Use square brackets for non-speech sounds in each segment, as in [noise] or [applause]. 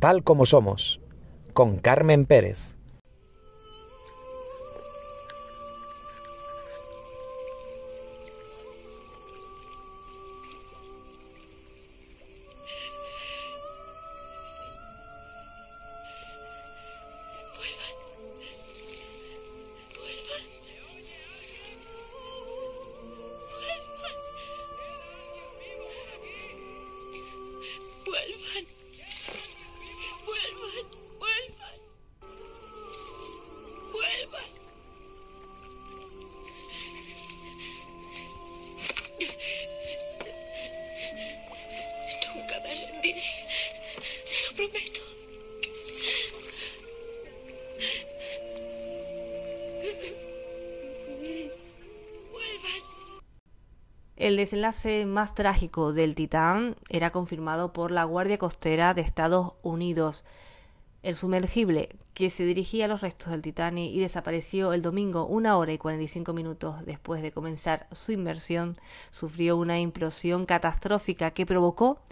tal como somos, con Carmen Pérez. El desenlace más trágico del Titán era confirmado por la Guardia Costera de Estados Unidos. El sumergible que se dirigía a los restos del Titanic y desapareció el domingo una hora y 45 minutos después de comenzar su inversión, sufrió una implosión catastrófica que provocó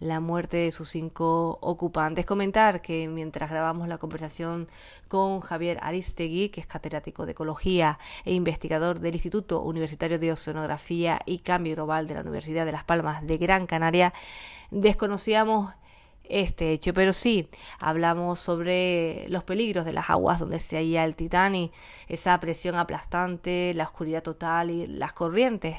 la muerte de sus cinco ocupantes. Comentar que mientras grabamos la conversación con Javier Aristegui, que es catedrático de Ecología e investigador del Instituto Universitario de Oceanografía y Cambio Global de la Universidad de Las Palmas de Gran Canaria, desconocíamos este hecho, pero sí hablamos sobre los peligros de las aguas donde se halla el Titanic, esa presión aplastante, la oscuridad total y las corrientes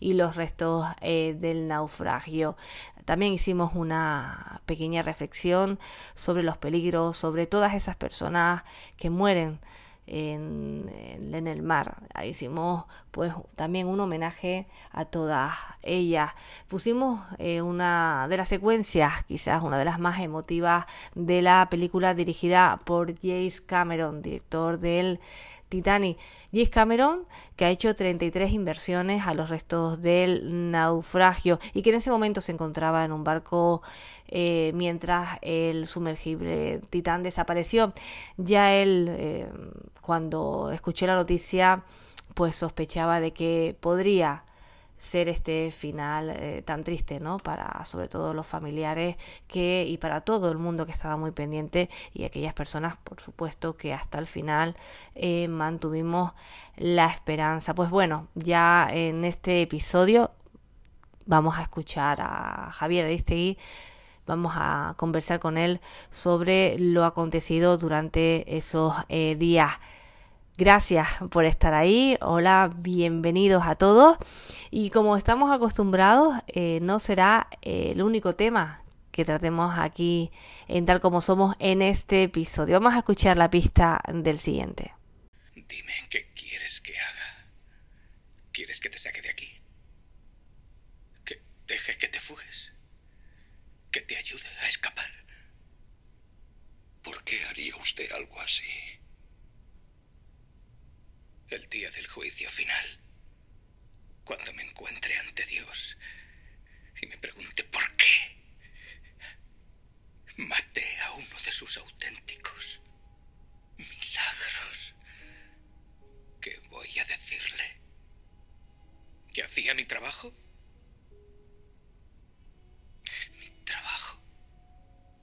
y los restos eh, del naufragio. También hicimos una pequeña reflexión sobre los peligros, sobre todas esas personas que mueren en, el mar. hicimos pues también un homenaje a todas ellas. Pusimos eh, una de las secuencias, quizás una de las más emotivas de la película dirigida por James Cameron, director del Titanic. James Cameron, que ha hecho 33 inversiones a los restos del naufragio y que en ese momento se encontraba en un barco eh, mientras el sumergible Titán desapareció. Ya él, eh, cuando escuché la noticia, pues sospechaba de que podría ser este final eh, tan triste, ¿no? Para sobre todo los familiares que y para todo el mundo que estaba muy pendiente y aquellas personas, por supuesto, que hasta el final eh, mantuvimos la esperanza. Pues bueno, ya en este episodio vamos a escuchar a Javier Aristegui vamos a conversar con él sobre lo acontecido durante esos eh, días Gracias por estar ahí. Hola, bienvenidos a todos. Y como estamos acostumbrados, eh, no será eh, el único tema que tratemos aquí en tal como somos en este episodio. Vamos a escuchar la pista del siguiente. Dime qué quieres que haga. ¿Quieres que te saque de aquí? ¿Que deje que te fugues? ¿Que te ayude a escapar? ¿Por qué haría usted algo así? El día del juicio final, cuando me encuentre ante Dios y me pregunte por qué maté a uno de sus auténticos milagros, ¿qué voy a decirle? ¿Que hacía mi trabajo? Mi trabajo.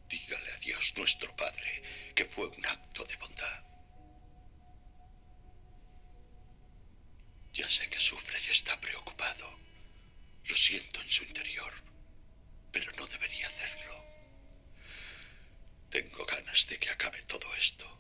Dígale a Dios nuestro Padre que fue un acto de bondad. Ya sé que sufre y está preocupado. Lo siento en su interior, pero no debería hacerlo. Tengo ganas de que acabe todo esto.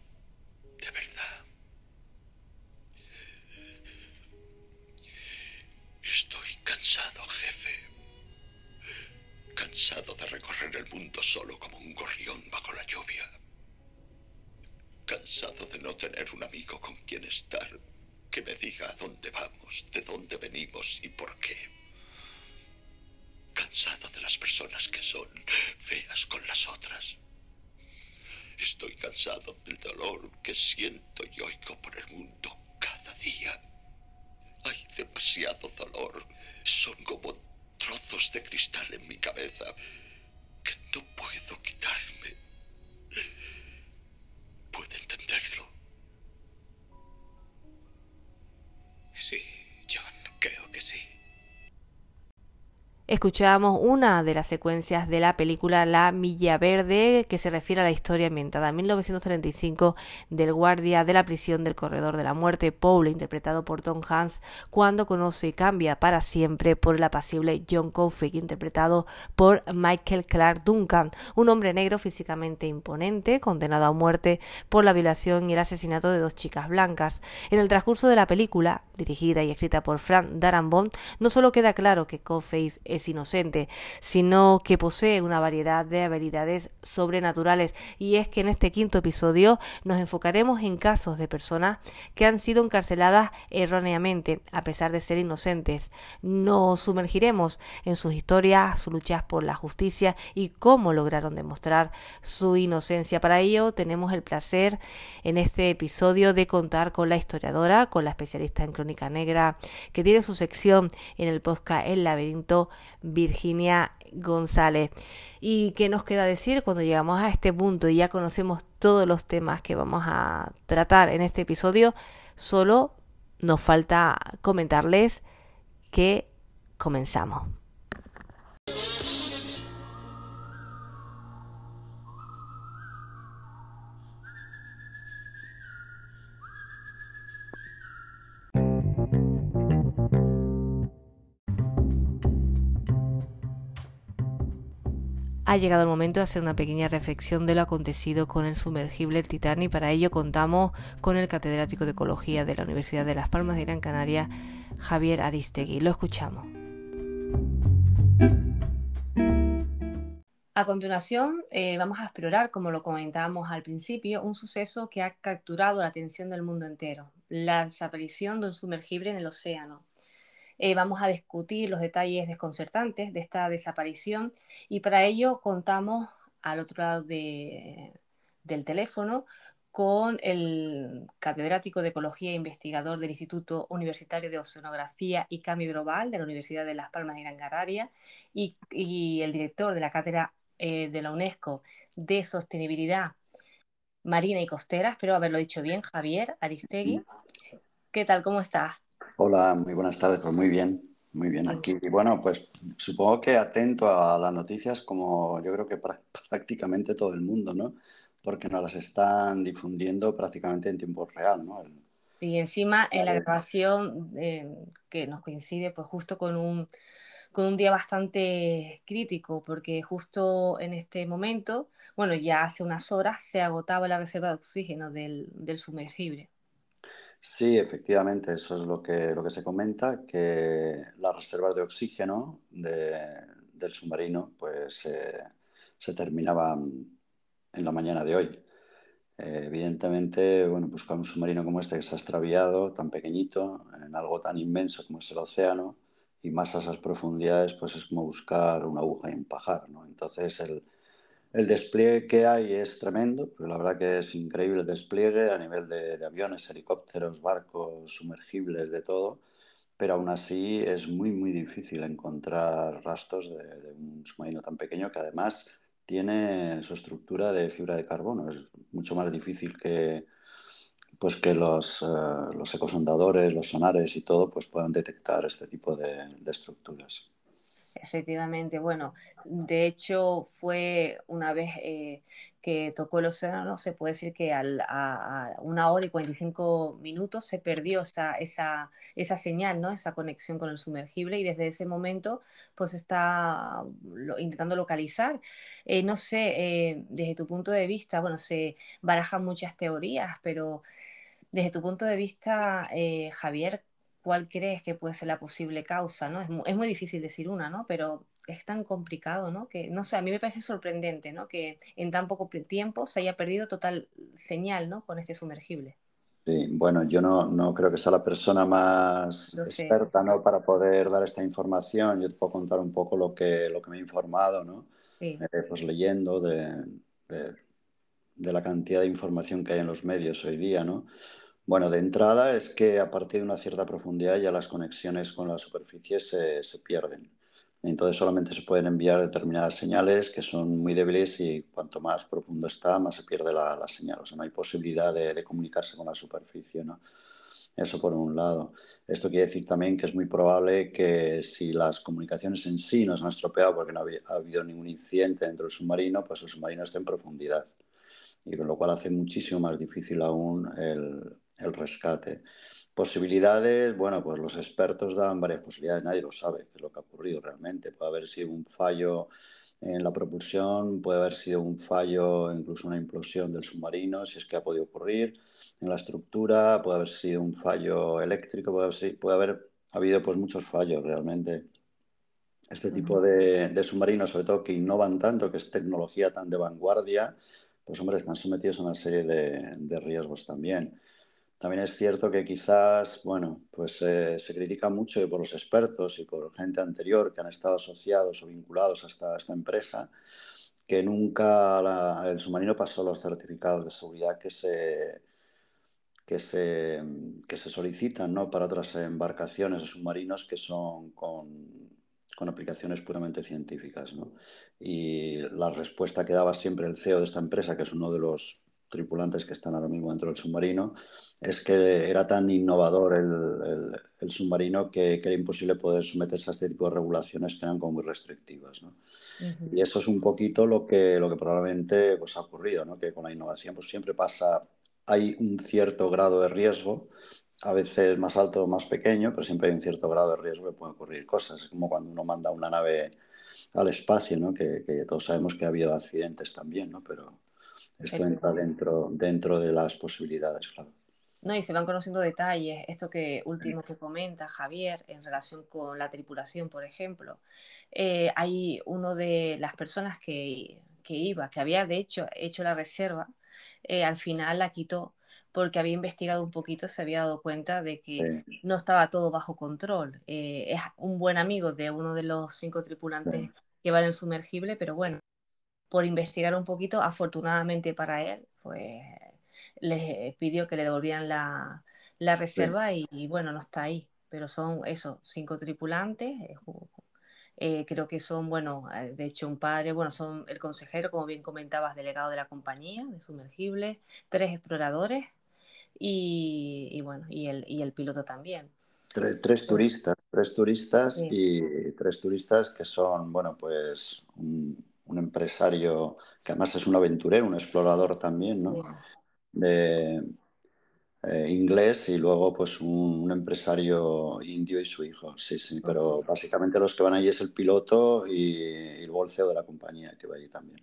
Escuchábamos una de las secuencias de la película La Milla Verde, que se refiere a la historia ambientada en 1935 del guardia de la prisión del Corredor de la Muerte, Paul, interpretado por Tom Hanks, cuando conoce y cambia para siempre por el apacible John Coffey, interpretado por Michael Clark Duncan, un hombre negro físicamente imponente, condenado a muerte por la violación y el asesinato de dos chicas blancas. En el transcurso de la película, dirigida y escrita por Frank Darabont, no solo queda claro que Coffey es inocente, sino que posee una variedad de habilidades sobrenaturales. Y es que en este quinto episodio nos enfocaremos en casos de personas que han sido encarceladas erróneamente, a pesar de ser inocentes. Nos sumergiremos en sus historias, sus luchas por la justicia y cómo lograron demostrar su inocencia. Para ello tenemos el placer en este episodio de contar con la historiadora, con la especialista en crónica negra, que tiene su sección en el podcast El laberinto Virginia González. ¿Y qué nos queda decir cuando llegamos a este punto y ya conocemos todos los temas que vamos a tratar en este episodio? Solo nos falta comentarles que comenzamos. Ha llegado el momento de hacer una pequeña reflexión de lo acontecido con el sumergible Titán y para ello contamos con el catedrático de Ecología de la Universidad de Las Palmas de Gran Canaria, Javier Aristegui. Lo escuchamos. A continuación, eh, vamos a explorar, como lo comentábamos al principio, un suceso que ha capturado la atención del mundo entero, la desaparición de un sumergible en el océano. Eh, vamos a discutir los detalles desconcertantes de esta desaparición y para ello contamos al otro lado del teléfono con el catedrático de Ecología e investigador del Instituto Universitario de Oceanografía y Cambio Global de la Universidad de Las Palmas de Gran Canaria y, el director de la Cátedra eh, de la UNESCO de Sostenibilidad Marina y Costera, espero haberlo dicho bien, Javier Aristegui. ¿Qué tal? ¿Cómo estás? Hola, muy buenas tardes, pues muy bien, muy bien aquí. Y bueno, pues supongo que atento a las noticias como yo creo que [laughs] prácticamente todo el mundo, ¿no? Porque nos las están difundiendo prácticamente en tiempo real, ¿no? Y encima en la grabación eh, que nos coincide pues justo con un, con un día bastante crítico, porque justo en este momento, bueno, ya hace unas horas se agotaba la reserva de oxígeno del, del sumergible. Sí, efectivamente, eso es lo que, lo que se comenta, que las reservas de oxígeno del submarino pues, se terminaban en la mañana de hoy. Eh, evidentemente, bueno, buscar un submarino como este que se ha extraviado, tan pequeñito, en algo tan inmenso como es el océano, y más a esas profundidades, pues es como buscar una aguja y un pajar, ¿no? Entonces, el, el despliegue que hay es tremendo, porque la verdad que es increíble el despliegue a nivel de, aviones, helicópteros, barcos, sumergibles, de todo, pero aún así es muy, muy difícil encontrar rastros de, un submarino tan pequeño que además tiene su estructura de fibra de carbono. Es mucho más difícil que, pues que los, eh, los ecosondadores, los sonares y todo pues puedan detectar este tipo de estructuras. Efectivamente, bueno, de hecho fue una vez eh, que tocó el océano, se puede decir que a una hora y 45 minutos se perdió esa, esa, esa señal, ¿no? esa conexión con el sumergible y desde ese momento pues está intentando localizar. Eh, no sé, eh, desde tu punto de vista, bueno, se barajan muchas teorías, pero desde tu punto de vista, Javier, cuál crees que puede ser la posible causa, ¿no? Es, es, muy difícil decir una, ¿no? Pero es tan complicado, ¿no? Que, no sé, a mí me parece sorprendente, ¿no? Que en tan poco tiempo se haya perdido total señal, ¿no? Con este sumergible. Sí, bueno, yo no, no creo que sea la persona más experta, ¿no? Para poder dar esta información. Yo te puedo contar un poco lo que, lo que me he informado, ¿no? Sí. Eh, pues leyendo de, de, de la cantidad de información que hay en los medios hoy día, ¿no? Bueno, de entrada es que a partir de una cierta profundidad ya las conexiones con la superficie se, se pierden. Entonces solamente se pueden enviar determinadas señales que son muy débiles y cuanto más profundo está, más se pierde la, la señal. O sea, no hay posibilidad de, de, comunicarse con la superficie. ¿no? Eso por un lado. Esto quiere decir también que es muy probable que si las comunicaciones en sí no se han estropeado porque no ha habido ningún incidente dentro del submarino, pues el submarino está en profundidad. Y con lo cual hace muchísimo más difícil aún el, el rescate. Posibilidades, bueno, pues los expertos dan varias posibilidades, nadie lo sabe qué es lo que ha ocurrido realmente. Puede haber sido un fallo en la propulsión, puede haber sido un fallo, incluso una implosión del submarino, si es que ha podido ocurrir, en la estructura, puede haber sido un fallo eléctrico, puede haber, puede haber habido pues muchos fallos realmente. Este tipo de, de, submarinos, sobre todo que innovan tanto, que es tecnología tan de vanguardia, pues hombre, están sometidos a una serie de, de riesgos también. También es cierto que quizás, bueno, pues eh, se critica mucho por los expertos y por gente anterior que han estado asociados o vinculados a esta, empresa, que nunca el submarino pasó los certificados de seguridad que se, que se, que se solicitan ¿no? para otras embarcaciones o submarinos que son con, con aplicaciones puramente científicas. ¿no? Y la respuesta que daba siempre el CEO de esta empresa, que es uno de los tripulantes que están ahora mismo dentro del submarino, es que era tan innovador el, el, submarino que, que, era imposible poder someterse a este tipo de regulaciones que eran como muy restrictivas. ¿no? Uh -huh. Y eso es un poquito lo que, lo que probablemente pues, ha ocurrido, ¿no? que con la innovación pues, siempre pasa, hay un cierto grado de riesgo, a veces más alto o más pequeño, pero siempre hay un cierto grado de riesgo que pueden ocurrir cosas, es como cuando uno manda una nave al espacio, ¿no? que, que todos sabemos que ha habido accidentes también, ¿no? pero esto entra dentro, dentro de las posibilidades, claro. No, y se van conociendo detalles. Esto que último que comenta Javier en relación con la tripulación, por ejemplo. Eh, hay uno de las personas que, que, iba, que había de hecho hecho la reserva, eh, al final la quitó porque había investigado un poquito, se había dado cuenta de que sí. no estaba todo bajo control. Eh, es un buen amigo de uno de los cinco tripulantes sí. que va en el sumergible, pero bueno, por investigar un poquito, afortunadamente para él, pues les pidió que le devolvieran la, la reserva sí. y, y, bueno, no está ahí. Pero son eso, cinco tripulantes. Eh, eh, creo que son, bueno, eh, de hecho un padre, bueno, son el consejero, como bien comentabas, delegado de la compañía de sumergibles, tres exploradores y, y bueno, y el, y el piloto también. Tres, tres turistas, tres turistas sí. y tres turistas que son, bueno, pues un, un empresario que además es un aventurero, un explorador también, ¿no? De, eh, inglés y luego pues un, un, empresario indio y su hijo, sí, sí, pero básicamente los que van allí es el piloto y, el CEO de la compañía que va allí también.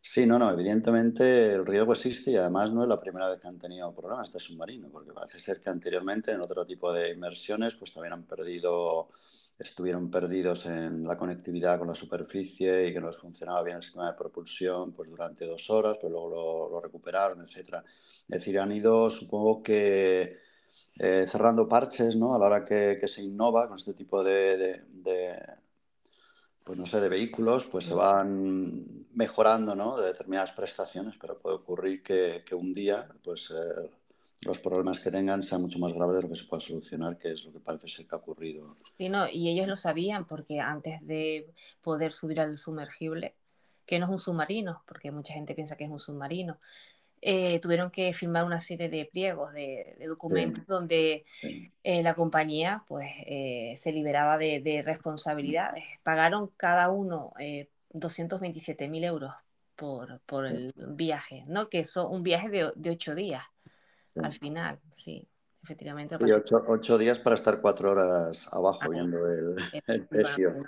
Sí, no, no, evidentemente el riesgo existe y además no es la primera vez que han tenido problemas este submarino, porque parece ser que anteriormente en otro tipo de inmersiones pues también han perdido, estuvieron perdidos en la conectividad con la superficie y que no les funcionaba bien el sistema de propulsión pues durante dos horas, pues luego lo, recuperaron, etcétera. Es decir, han ido, supongo que eh, cerrando parches, ¿no? A la hora que, se innova con este tipo de, de, de pues no sé, de vehículos, pues se van mejorando, ¿no? De determinadas prestaciones, pero puede ocurrir que, que un día, pues eh, los problemas que tengan sean mucho más graves de lo que se pueda solucionar, que es lo que parece ser que ha ocurrido. Sí, no, y ellos lo sabían porque antes de poder subir al sumergible, que no es un submarino, porque mucha gente piensa que es un submarino, eh, tuvieron que firmar una serie de pliegos, de, de documentos sí, donde sí. Eh, la compañía pues eh, se liberaba de, de, responsabilidades. Pagaron cada uno 227 mil euros por, por el viaje, ¿no? Que es un viaje de, de ocho días al final, sí. Efectivamente. Sí, ocho, ocho, días para estar cuatro horas abajo ah, viendo el, [laughs] el precio.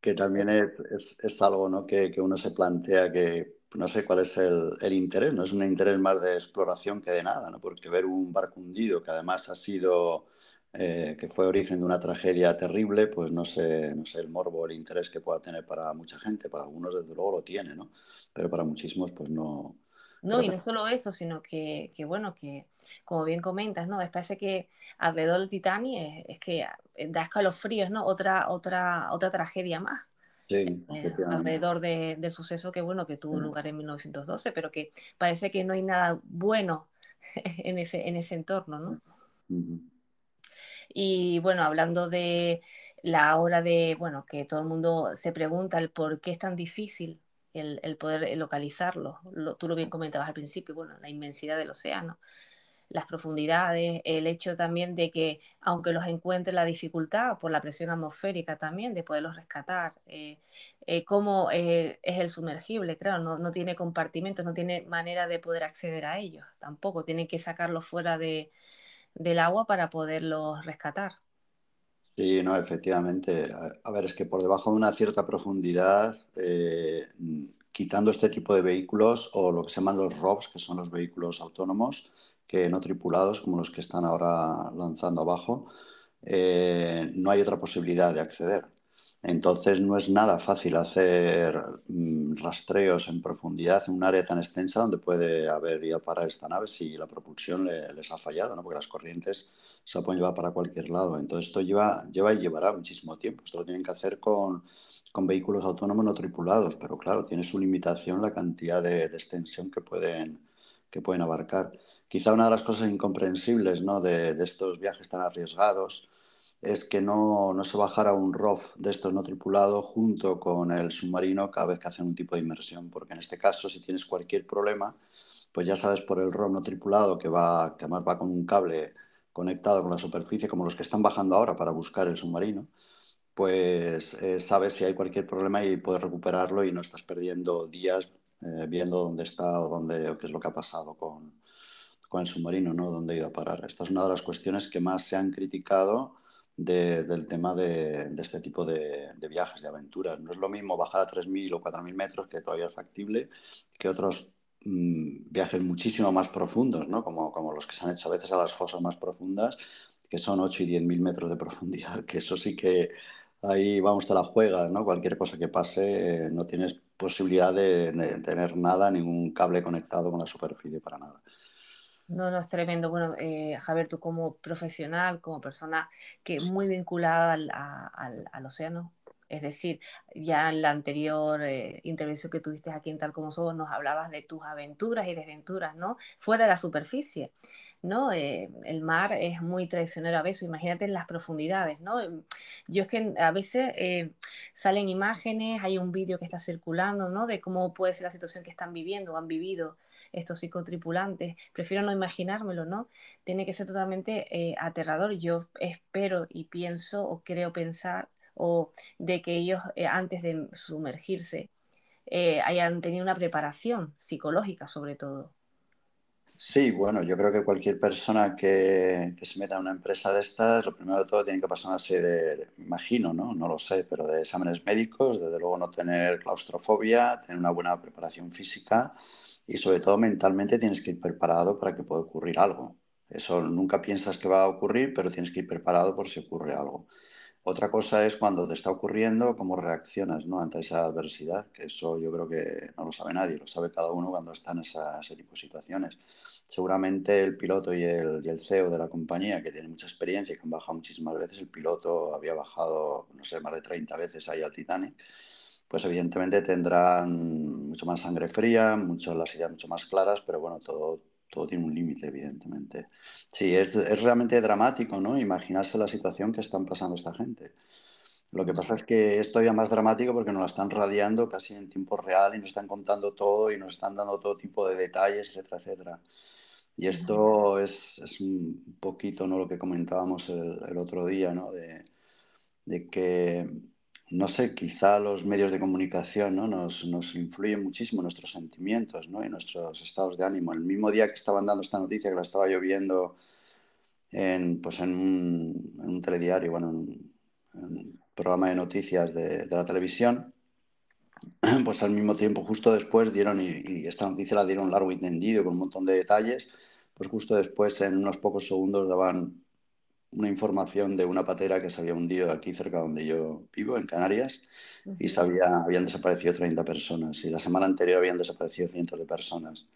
Que también es, es, es algo ¿no? que, que uno se plantea que no sé cuál es el, el, interés, no es un interés más de exploración que de nada, ¿no? porque ver un barco hundido que además ha sido, eh, que fue origen de una tragedia terrible, pues no sé, no sé el morbo, el interés que pueda tener para mucha gente, para algunos desde luego lo tiene, ¿no? pero para muchísimos pues no. No, y no solo eso, sino que, que, bueno, que como bien comentas, ¿no? Parece que alrededor del Titanic es, es que da escalofríos, ¿no? Otra, otra, otra tragedia más. Sí, eh, alrededor de, del suceso que bueno que tuvo lugar en 1912, pero que parece que no hay nada bueno [laughs] en ese, en ese entorno, ¿no? Uh -huh. Y bueno, hablando de la hora de, bueno, que todo el mundo se pregunta el por qué es tan difícil el, poder localizarlo. Lo, tú lo bien comentabas al principio, bueno, la inmensidad del océano. las profundidades, el hecho también de que aunque los encuentre la dificultad por la presión atmosférica también de poderlos rescatar, eh, eh, cómo es el sumergible, claro, no, no, tiene compartimentos, no tiene manera de poder acceder a ellos tampoco, tienen que sacarlos fuera de, del agua para poderlos rescatar. Sí, no, efectivamente. A, ver, es que por debajo de una cierta profundidad, quitando este tipo de vehículos o lo que se llaman los ROVs, que son los vehículos autónomos, que no tripulados, como los que están ahora lanzando abajo, eh, no hay otra posibilidad de acceder. Entonces no es nada fácil hacer mm, rastreos en profundidad en un área tan extensa donde puede haber ido a parar esta nave si la propulsión les ha fallado, ¿no? porque las corrientes se pueden llevar para cualquier lado. Entonces esto lleva, lleva y llevará muchísimo tiempo. Esto lo tienen que hacer con, con vehículos autónomos no tripulados, pero claro, tiene su limitación la cantidad de, extensión que pueden, que pueden abarcar. Quizá una de las cosas incomprensibles ¿no? de, estos viajes tan arriesgados es que no, no se bajara un ROV de estos no tripulados junto con el submarino cada vez que hacen un tipo de inmersión, porque en este caso si tienes cualquier problema, pues ya sabes por el ROV no tripulado que, va, que además va con un cable conectado con la superficie, como los que están bajando ahora para buscar el submarino, pues eh, sabes si hay cualquier problema y puedes recuperarlo y no estás perdiendo días eh, viendo dónde está o, dónde, o qué es lo que ha pasado con, con el submarino, ¿no? Dónde ha ido a parar. Esta es una de las cuestiones que más se han criticado del tema de, este tipo de, viajes, de aventuras. No es lo mismo bajar a 3.000 o 4.000 metros, que todavía es factible, que otros mm, viajes muchísimo más profundos, ¿no? Como, como los que se han hecho a veces a las fosas más profundas, que son 8 y 10.000 metros de profundidad, [laughs] que eso sí que ahí vamos, te la juegas, ¿no? Cualquier cosa que pase, eh, no tienes posibilidad de, tener nada, ningún cable conectado con la superficie para nada. No, no, es tremendo. Bueno, eh, Javier, tú como profesional, como persona que muy vinculada al, al, océano, es decir, ya en la anterior eh, intervención que tuviste aquí en Tal Como Somos, nos hablabas de tus aventuras y desventuras, ¿no? Fuera de la superficie. ¿no? Eh, el mar es muy traicionero a veces, imagínate en las profundidades, ¿no? Em, yo es que a veces eh, salen imágenes, hay un vídeo que está circulando, ¿no? De cómo puede ser la situación que están viviendo o han vivido estos psicotripulantes. Prefiero no imaginármelo, ¿no? Tiene que ser totalmente aterrador. Yo espero y pienso o creo pensar o de que ellos antes de sumergirse hayan tenido una preparación psicológica sobre todo. Sí, bueno, yo creo que cualquier persona que, se meta en una empresa de estas, lo primero de todo tiene que pasar una serie de, imagino, ¿no? No lo sé, pero de exámenes médicos, desde luego no tener claustrofobia, tener una buena preparación física y sobre todo mentalmente tienes que ir preparado para que pueda ocurrir algo. Eso nunca piensas que va a ocurrir, pero tienes que ir preparado por si ocurre algo. Otra cosa es cuando te está ocurriendo, cómo reaccionas ¿no? ante esa adversidad, que eso yo creo que no lo sabe nadie, lo sabe cada uno cuando está en ese tipo de situaciones seguramente el piloto y el, y el, CEO de la compañía, que tiene mucha experiencia y que han bajado muchísimas veces, el piloto había bajado, no sé, más de 30 veces ahí al Titanic, pues evidentemente tendrán mucho más sangre fría, mucho, las ideas mucho más claras, pero bueno, todo, todo tiene un límite, evidentemente. Sí, es, es, realmente dramático, ¿no? Imaginarse la situación que están pasando esta gente. Lo que pasa es que es todavía más dramático porque nos la están radiando casi en tiempo real y nos están contando todo y nos están dando todo tipo de detalles, etcétera, etcétera. Y esto es, es, un poquito ¿no? lo que comentábamos el, el otro día, ¿no? de, de, que, no sé, quizá los medios de comunicación ¿no? nos, nos influyen muchísimo nuestros sentimientos ¿no? y nuestros estados de ánimo. El mismo día que estaban dando esta noticia, que la estaba yo viendo en, pues en, un, en un telediario, bueno, en, un programa de noticias de, de la televisión, [clears throat] pues al mismo tiempo, justo después dieron, y, y, esta noticia la dieron largo y tendido, con un montón de detalles, pues justo después, en unos pocos segundos, daban una información de una patera que se había hundido aquí cerca donde yo vivo, en Canarias, y se habían desaparecido 30 personas. Y la semana anterior habían desaparecido cientos de personas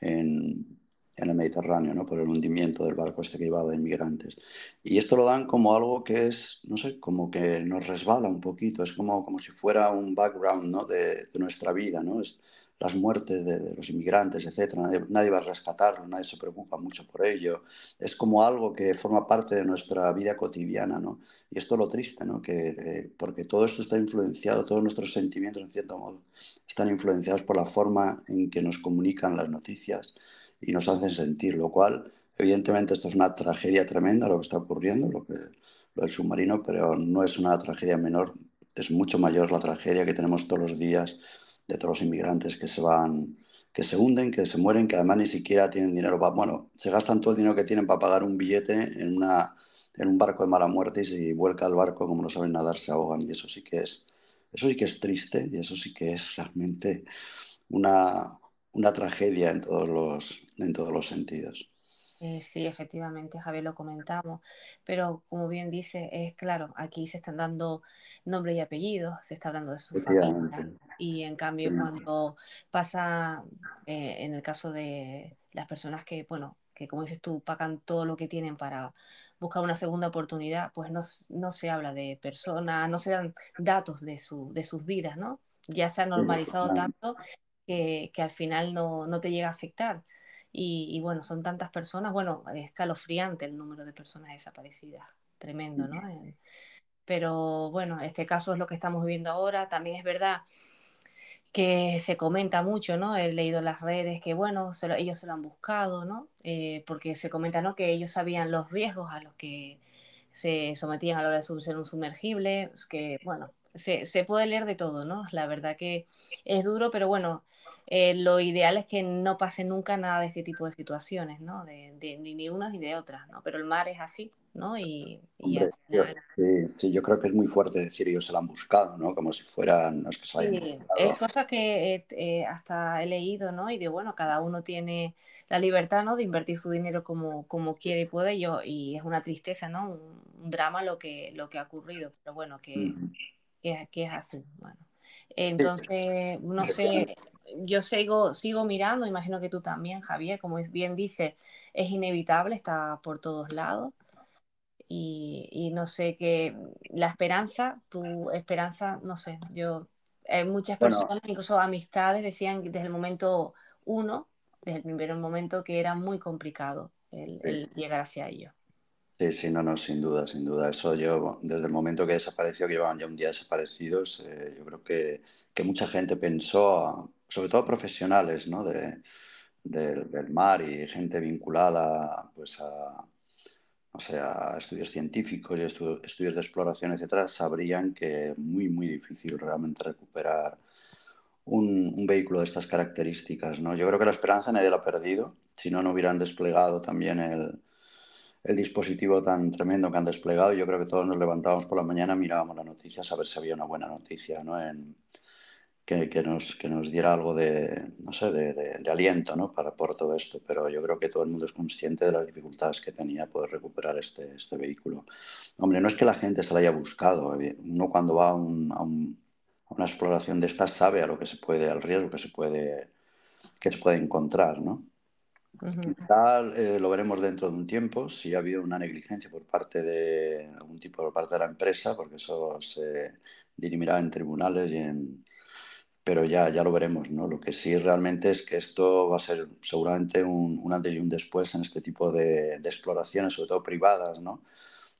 en, en el Mediterráneo, ¿no? por el hundimiento del barco este que llevaba de inmigrantes. Y esto lo dan como algo que es, no sé, como que nos resbala un poquito, es como, como si fuera un background ¿no? de, de nuestra vida, ¿no? Es, las muertes de, los inmigrantes, etcétera. Nadie, va a rescatarlo, nadie se preocupa mucho por ello. Es como algo que forma parte de nuestra vida cotidiana, ¿no? Y esto es lo triste, ¿no? Que, eh, porque todo esto está influenciado, todos nuestros sentimientos, en cierto modo, están influenciados por la forma en que nos comunican las noticias y nos hacen sentir, lo cual Evidentemente esto es una tragedia tremenda lo que está ocurriendo, lo, que, lo del submarino, pero no es una tragedia menor, es mucho mayor la tragedia que tenemos todos los días de todos los inmigrantes que se van, que se hunden, que se mueren, que además ni siquiera tienen dinero para, bueno, se gastan todo el dinero que tienen para pagar un billete en, una, en un barco de mala muerte y si vuelca el barco, como no saben nadar, se ahogan y eso sí que es, eso sí que es triste y eso sí que es realmente una, una tragedia en todos los, en todos los sentidos. Eh, sí, efectivamente, Javier, lo comentamos, pero como bien dice, es claro, aquí se están dando nombre y apellidos, se está hablando de su familia, y en cambio cuando pasa, eh, en el caso de las personas que, bueno, que como dices tú, pagan todo lo que tienen para buscar una segunda oportunidad, pues no, no se habla de personas, no se dan datos de, su, de sus vidas, ¿no? Ya se ha normalizado tanto que, que al final no, no te llega a afectar. Y, bueno, son tantas personas, bueno, es escalofriante el número de personas desaparecidas, tremendo, ¿no? Pero bueno, este caso es lo que estamos viviendo ahora. También es verdad que se comenta mucho, ¿no? He leído en las redes que, bueno, ellos se lo han buscado, ¿no? Eh, porque se comenta, ¿no? Que ellos sabían los riesgos a los que se sometían a la hora de ser un sumergible, que, bueno, se, se, puede leer de todo, ¿no? La verdad que es duro, pero bueno, eh, lo ideal es que no pase nunca nada de este tipo de situaciones, ¿no? De, de, ni unas ni de otras, ¿no? Pero el mar es así, ¿no? Y, y Hombre, final... sí, sí, yo creo que es muy fuerte decir ellos se la han buscado, ¿no? Como si fueran, no es que se hayan sí, Es cosas que eh, eh, hasta he leído, ¿no? Y de bueno, cada uno tiene la libertad, ¿no? De invertir su dinero como, como quiere y puede, yo, y es una tristeza, ¿no? Un, un drama lo que, lo que ha ocurrido, pero bueno, que... que, es así. Bueno, entonces, no sé, yo sigo, sigo mirando, imagino que tú también, Javier, como bien dice, es inevitable, está por todos lados. Y, y no sé qué, la esperanza, tu esperanza, no sé, yo, hay muchas personas, bueno, incluso amistades, decían desde el momento uno, desde el primer momento, que era muy complicado el, el llegar hacia ellos. Sí, sí, no, no, sin duda, sin duda. Eso yo, desde el momento que desapareció, que llevaban ya un día desaparecidos, eh, yo creo que, que, mucha gente pensó, sobre todo profesionales, ¿no? De, de, del mar y gente vinculada, pues a, o sea, estudios científicos y estu estudios de exploración, etcétera, sabrían que es muy, muy difícil realmente recuperar un, un, vehículo de estas características, ¿no? Yo creo que la esperanza nadie la ha perdido, si no, no hubieran desplegado también el el dispositivo tan tremendo que han desplegado. Yo creo que todos nos levantábamos por la mañana, mirábamos las noticias a ver si había una buena noticia, ¿no? En, que, nos, que nos diera algo de, no sé, de, aliento ¿no? Para, por todo esto. Pero yo creo que todo el mundo es consciente de las dificultades que tenía poder recuperar este, este vehículo. Hombre, no es que la gente se la haya buscado. Uno cuando va a, a una exploración de estas sabe a lo que se puede, al riesgo que se puede, que se puede encontrar, ¿no? Uh -huh. Tal, eh, lo veremos dentro de un tiempo, si ha habido una negligencia por parte de algún tipo por parte de la empresa, porque eso se dirimirá en tribunales y en... Pero ya, ya lo veremos, ¿no? Lo que sí realmente es que esto va a ser seguramente un, un antes y un después en este tipo de, de, exploraciones, sobre todo privadas, ¿no?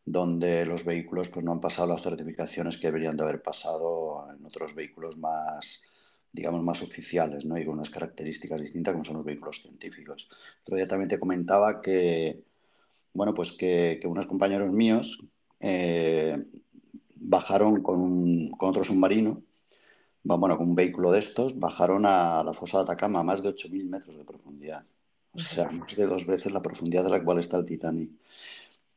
Donde los vehículos pues, no han pasado las certificaciones que deberían de haber pasado en otros vehículos más, digamos, más oficiales, ¿no? Y con unas características distintas como son los vehículos científicos. Pero ya también te comentaba que, bueno, pues que, que unos compañeros míos eh, bajaron con, un, con, otro submarino, bueno, con un vehículo de estos, bajaron a la fosa de Atacama a más de 8.000 metros de profundidad. O sea, más de dos veces la profundidad de la cual está el Titanic.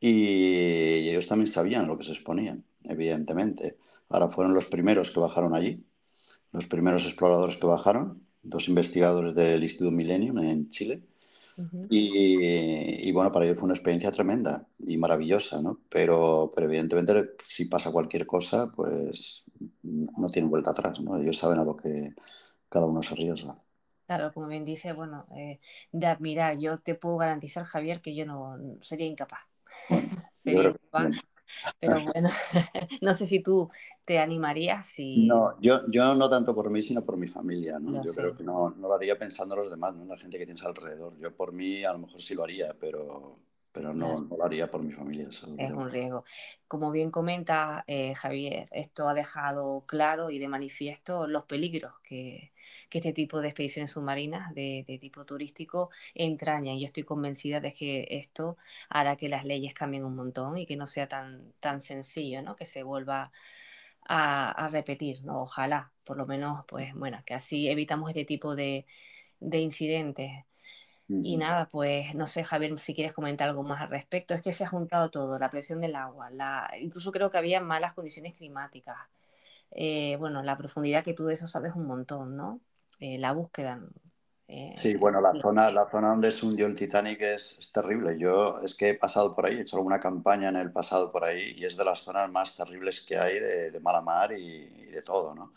Y ellos también sabían lo que se exponían, evidentemente. Ahora fueron los primeros que bajaron allí, los primeros exploradores que bajaron, dos investigadores del Instituto Millennium en Chile. Uh -huh. y, y, bueno, para ellos fue una experiencia tremenda y maravillosa, ¿no? Pero, pero evidentemente si pasa cualquier cosa, pues no tiene vuelta atrás, ¿no? Ellos saben a lo que cada uno se arriesga. Claro, como bien dice, bueno, eh, de admirar, yo te puedo garantizar, Javier, que yo no sería incapaz. [laughs] Sería incapaz. Pero bueno, [laughs] no sé si tú te animarías. Si... No, yo, yo no tanto por mí, sino por mi familia. ¿no? yo sé. creo que no, no, lo haría pensando en los demás, ¿no? la gente que tienes alrededor. Yo por mí a lo mejor sí lo haría, pero, pero no, lo haría por mi familia. es un riesgo. Como bien comenta eh, Javier, esto ha dejado claro y de manifiesto los peligros que, este tipo de expediciones submarinas de, tipo turístico entrañan. Yo estoy convencida de que esto hará que las leyes cambien un montón y que no sea tan, tan sencillo, ¿no? Que se vuelva a, repetir, ¿no? Ojalá, por lo menos, pues bueno, que así evitamos este tipo de, de incidentes. Y nada, pues no sé, Javier, si quieres comentar algo más al respecto. Es que se ha juntado todo, la presión del agua, la... incluso creo que había malas condiciones climáticas. Eh, bueno, la profundidad que tú de eso sabes un montón, ¿no? Eh, la búsqueda. Eh, sí, bueno, la zona, la zona donde se hundió el Titanic es, terrible. Yo es que he pasado por ahí, he hecho alguna campaña en el pasado por ahí y es de las zonas más terribles que hay de, de mala mar y, y de todo, ¿no?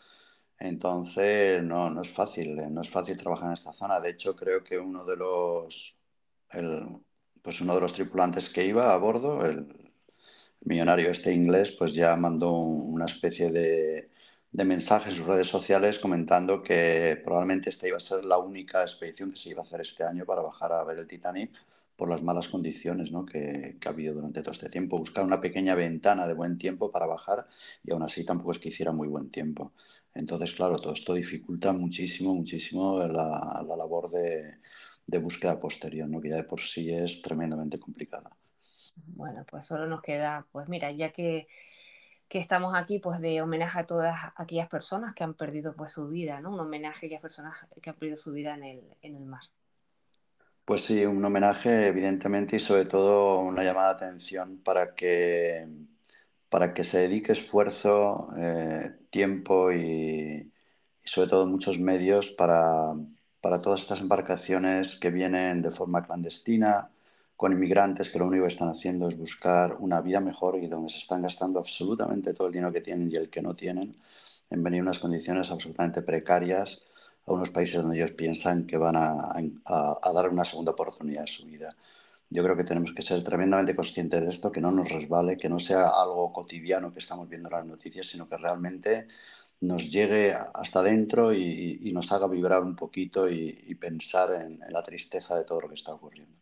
Entonces, no, no es fácil, eh, no es fácil trabajar en esta zona. De hecho, creo que uno de los, pues uno de los tripulantes que iba a bordo, el millonario este inglés, pues ya mandó una especie de, de mensaje en sus redes sociales comentando que probablemente esta iba a ser la única expedición que se iba a hacer este año para bajar a ver el Titanic por las malas condiciones ¿no? que, que, ha habido durante todo este tiempo. Buscar una pequeña ventana de buen tiempo para bajar y aún así tampoco es que hiciera muy buen tiempo. Entonces, claro, todo esto dificulta muchísimo, muchísimo la, labor de, búsqueda posterior, ¿no? que ya de por sí es tremendamente complicada. Bueno, pues solo nos queda, pues mira, ya que, estamos aquí, pues de homenaje a todas aquellas personas que han perdido pues su vida, ¿no? Un homenaje a aquellas personas que han perdido su vida en el, en el mar. Pues sí, un homenaje evidentemente y sobre todo una llamada de atención para que para que se dedique esfuerzo, eh, tiempo y, sobre todo muchos medios para, para, todas estas embarcaciones que vienen de forma clandestina, con inmigrantes que lo único que están haciendo es buscar una vida mejor y donde se están gastando absolutamente todo el dinero que tienen y el que no tienen en venir unas condiciones absolutamente precarias a unos países donde ellos piensan que van a, a dar una segunda oportunidad a su vida. Yo creo que tenemos que ser tremendamente conscientes de esto, que no nos resbale, que no sea algo cotidiano que estamos viendo en las noticias, sino que realmente nos llegue hasta dentro y, nos haga vibrar un poquito y, pensar en, la tristeza de todo lo que está ocurriendo.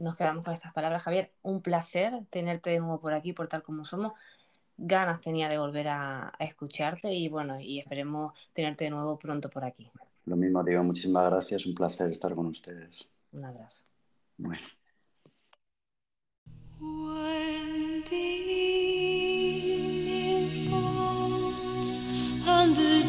Nos quedamos con estas palabras, Javier. Un placer tenerte de nuevo por aquí, por tal como somos. Ganas tenía de volver a, a escucharte y bueno, y esperemos tenerte de nuevo pronto por aquí. Lo mismo digo, muchísimas gracias, un placer estar con ustedes. Un abrazo. Bueno. When the evening falls and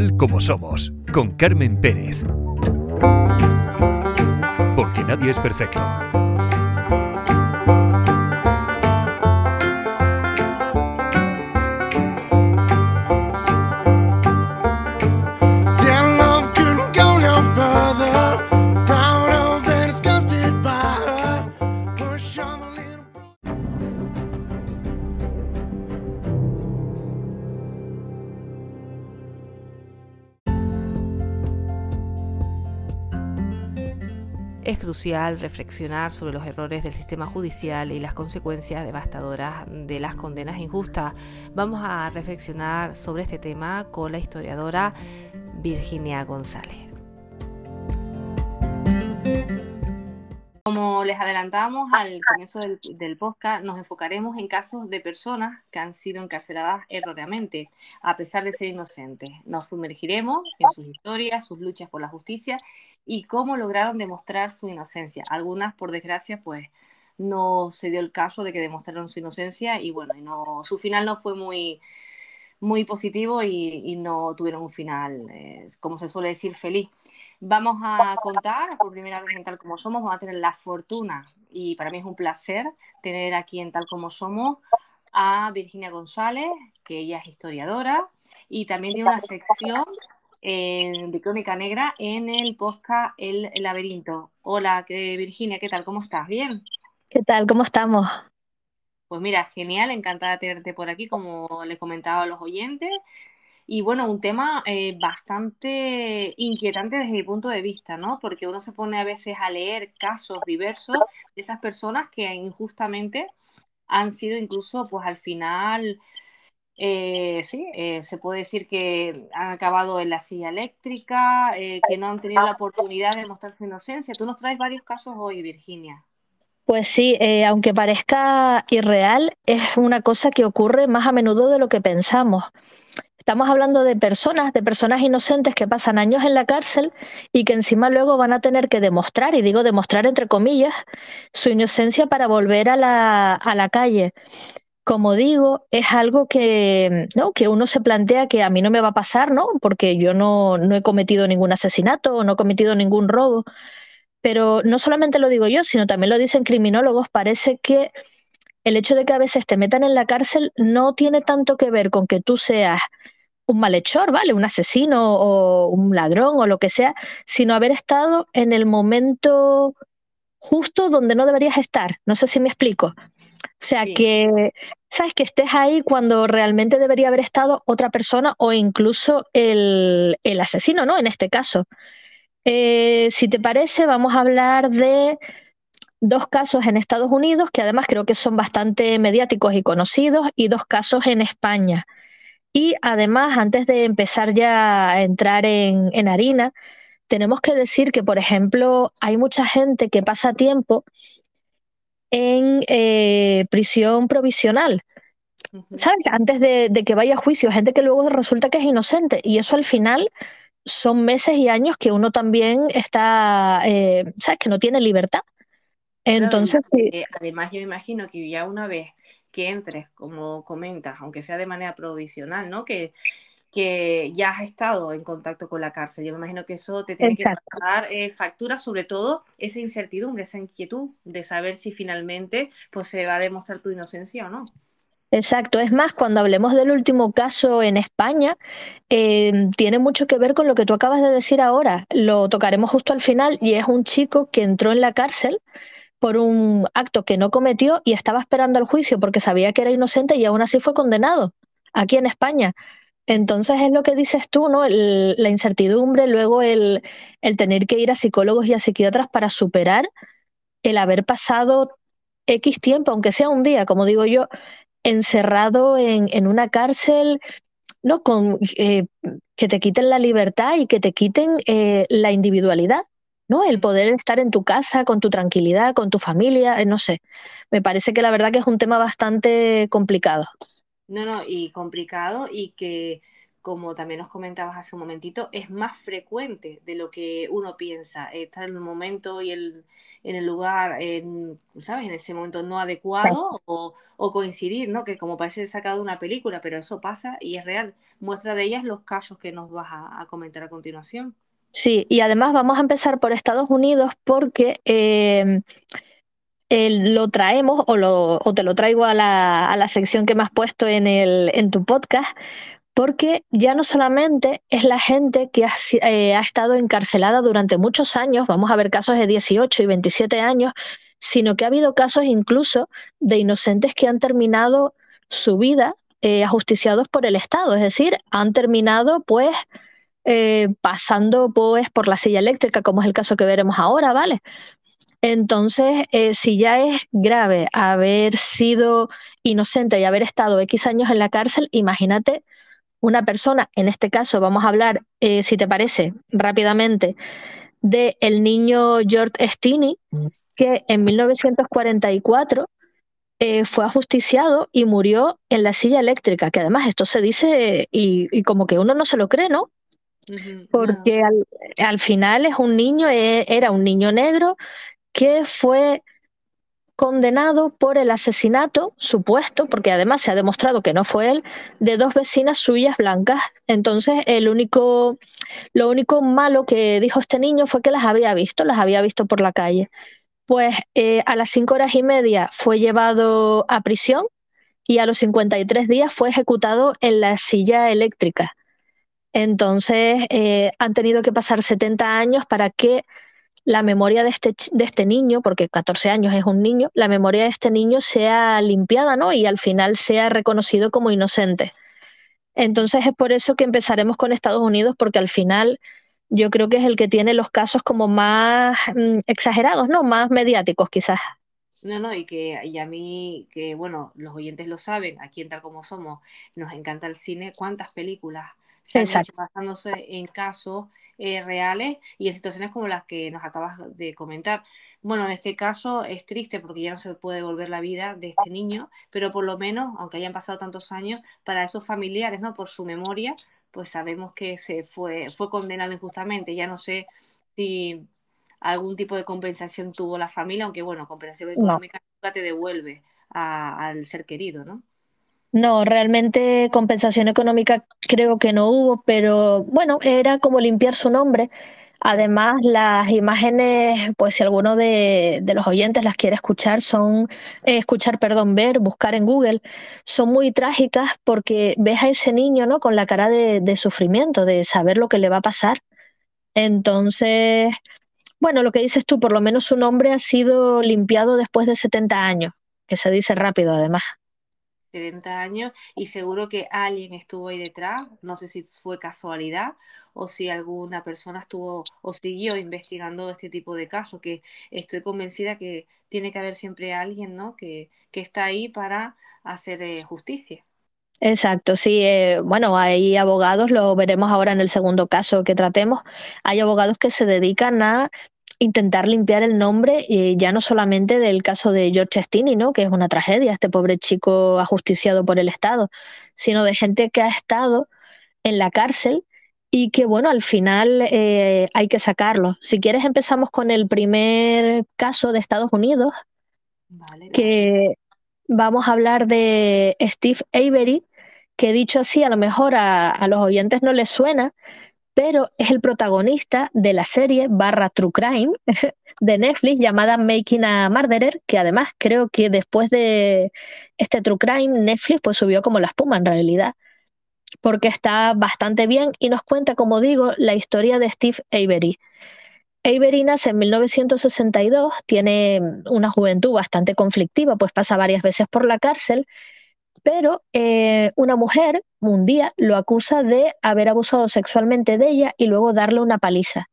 Tal como somos, con Carmen Pérez. Porque nadie es perfecto. Reflexionar sobre los errores del sistema judicial y las consecuencias devastadoras de las condenas injustas. Vamos a reflexionar sobre este tema con la historiadora Virginia González. Como les adelantamos al comienzo del, del, podcast, nos enfocaremos en casos de personas que han sido encarceladas erróneamente, a pesar de ser inocentes. Nos sumergiremos en sus historias, sus luchas por la justicia y cómo lograron demostrar su inocencia. Algunas, por desgracia, pues no se dio el caso de que demostraron su inocencia y bueno, no, su final no fue muy, muy positivo y, y no tuvieron un final, eh, como se suele decir, feliz. Vamos a contar por primera vez en Tal Como Somos, vamos a tener la fortuna y para mí es un placer tener aquí en Tal Como Somos a Virginia González, que ella es historiadora y también tiene una sección eh, de Crónica Negra en el podcast El Laberinto. Hola, que- Virginia, ¿qué tal? ¿Cómo estás? ¿Bien? ¿Qué tal? ¿Cómo estamos? Pues mira, genial, encantada de tenerte por aquí, como les comentaba a los oyentes. Y bueno, un tema eh, bastante inquietante desde mi punto de vista, ¿no? Porque uno se pone a veces a leer casos diversos de esas personas que injustamente han sido incluso, pues al final, eh, sí, eh, se puede decir que han acabado en la silla eléctrica, eh, que no han tenido la oportunidad de mostrar su inocencia. Tú nos traes varios casos hoy, Virginia. Pues sí, eh, aunque parezca irreal, es una cosa que ocurre más a menudo de lo que pensamos. Estamos hablando de personas, de personas inocentes que pasan años en la cárcel y que encima luego van a tener que demostrar, y digo demostrar entre comillas, su inocencia para volver a la, a la calle. Como digo, es algo que, ¿no? que uno se plantea que a mí no me va a pasar, ¿no? Porque yo no, no he cometido ningún asesinato o no he cometido ningún robo. Pero no solamente lo digo yo, sino también lo dicen criminólogos, parece que el hecho de que a veces te metan en la cárcel no tiene tanto que ver con que tú seas un malhechor, ¿vale? Un asesino o un ladrón o lo que sea, sino haber estado en el momento justo donde no deberías estar. No sé si me explico. O sea, Sí. que, ¿sabes? Que estés ahí cuando realmente debería haber estado otra persona o incluso el, el asesino, ¿no? En este caso. Eh, si te parece, vamos a hablar de dos casos en Estados Unidos, que además creo que son bastante mediáticos y conocidos, y dos casos en España. Y además, antes de empezar ya a entrar en, en harina, tenemos que decir que, por ejemplo, hay mucha gente que pasa tiempo en eh, prisión provisional. ¿Sabes? Antes de, de que vaya a juicio, gente que luego resulta que es inocente. Y eso al final son meses y años que uno también está, eh, ¿sabes? Que no tiene libertad. Claro, Entonces, sí, eh, además yo imagino que ya una vez que entres, como comentas, aunque sea de manera provisional, ¿no? Que, que ya has estado en contacto con la cárcel. Yo me imagino que eso te tiene que pasar eh, factura, sobre todo esa incertidumbre, esa inquietud de saber si finalmente pues, se va a demostrar tu inocencia o no. Exacto, es más, cuando hablemos del último caso en España, eh, tiene mucho que ver con lo que tú acabas de decir ahora. Lo tocaremos justo al final y es un chico que entró en la cárcel por un acto que no cometió y estaba esperando el juicio porque sabía que era inocente y aún así fue condenado aquí en España. Entonces es lo que dices tú, ¿no? El- la incertidumbre, luego el, el tener que ir a psicólogos y a psiquiatras para superar el haber pasado X tiempo, aunque sea un día, como digo yo, encerrado en, en una cárcel, ¿no? Con, eh, que te quiten la libertad y que te quiten eh, la individualidad, ¿no? El poder estar en tu casa, con tu tranquilidad, con tu familia, eh, no sé. Me parece que la verdad que es un tema bastante complicado. No, no, y complicado y que, como también nos comentabas hace un momentito, es más frecuente de lo que uno piensa. Estar en el momento y el, en el lugar, en, ¿sabes? En ese momento no adecuado o, o coincidir, ¿no? Que como parece sacado de una película, pero eso pasa y es real. Muestra de ellas los casos que nos vas a, a comentar a continuación. Sí, y además vamos a empezar por Estados Unidos porque eh, lo traemos o, lo, o te lo traigo a la, a la sección que me has puesto en, el, en tu podcast, porque ya no solamente es la gente que ha, eh, ha estado encarcelada durante muchos años, vamos a ver casos de 18 y 27 años, sino que ha habido casos incluso de inocentes que han terminado su vida eh, ajusticiados por el Estado, es decir, han terminado pues eh, pasando pues por la silla eléctrica, como es el caso que veremos ahora, ¿vale? Entonces, eh, si ya es grave haber sido inocente y haber estado X años en la cárcel, imagínate una persona, en este caso vamos a hablar, eh, si te parece, rápidamente, de el niño George Stini, que en 1944 eh, fue ajusticiado y murió en la silla eléctrica, que además esto se dice y, y como que uno no se lo cree, ¿no? Porque al, al final es un niño, eh, era un niño negro que fue condenado por el asesinato supuesto, porque además se ha demostrado que no fue él, de dos vecinas suyas blancas. Entonces, el único, lo único malo que dijo este niño fue que las había visto, las había visto por la calle. Pues eh, a las cinco horas y media fue llevado a prisión y a los 53 días fue ejecutado en la silla eléctrica. Entonces, eh, han tenido que pasar 70 años para que la memoria de este, de este niño, porque 14 años es un niño, la memoria de este niño sea limpiada, ¿no? Y al final sea reconocido como inocente. Entonces es por eso que empezaremos con Estados Unidos, porque al final yo creo que es el que tiene los casos como más mm, exagerados, ¿no? Más mediáticos quizás. No, no, y que y a mí, que bueno, los oyentes lo saben, aquí en Tal Como Somos, nos encanta el cine, cuántas películas se han hecho basándose en casos eh, reales y en situaciones como las que nos acabas de comentar. Bueno, en este caso es triste porque ya no se puede devolver la vida de este niño, pero por lo menos, aunque hayan pasado tantos años, para esos familiares, ¿no? Por su memoria, pues sabemos que se fue, fue condenado injustamente. Ya no sé si algún tipo de compensación tuvo la familia, aunque bueno, compensación No. económica nunca te devuelve a- al ser querido, ¿no? No, realmente compensación económica creo que no hubo, pero bueno, era como limpiar su nombre. Además, las imágenes, pues si alguno de, los oyentes las quiere escuchar, son, eh, escuchar, perdón, ver, buscar en Google, son muy trágicas porque ves a ese niño, ¿no? Con la cara de, de sufrimiento, de saber lo que le va a pasar. Entonces, bueno, lo que dices tú, por lo menos su nombre ha sido limpiado después de 70 años, que se dice rápido además. 70 años y seguro que alguien estuvo ahí detrás, no sé si fue casualidad o si alguna persona estuvo o siguió investigando este tipo de casos, que estoy convencida que tiene que haber siempre alguien, ¿no? que, que está ahí para hacer eh, justicia. Exacto, sí. eh, bueno, hay abogados, lo veremos ahora en el segundo caso que tratemos. Hay abogados que se dedican a intentar limpiar el nombre, eh, ya no solamente del caso de George Stini, ¿no? Que es una tragedia, este pobre chico ajusticiado por el Estado, sino de gente que ha estado en la cárcel y que, bueno, al final eh, hay que sacarlo. Si quieres, empezamos con el primer caso de Estados Unidos, Vale, que vamos a hablar de Steve Avery, que dicho así, a lo mejor a, a los oyentes no les suena, pero es el protagonista de la serie barra True Crime [laughs] de Netflix llamada Making a Murderer, que además creo que después de este True Crime, Netflix pues subió como la espuma en realidad, porque está bastante bien y nos cuenta, como digo, la historia de Steve Avery. Avery nace en 1962, tiene una juventud bastante conflictiva, pues pasa varias veces por la cárcel, pero eh, una mujer un día lo acusa de haber abusado sexualmente de ella y luego darle una paliza.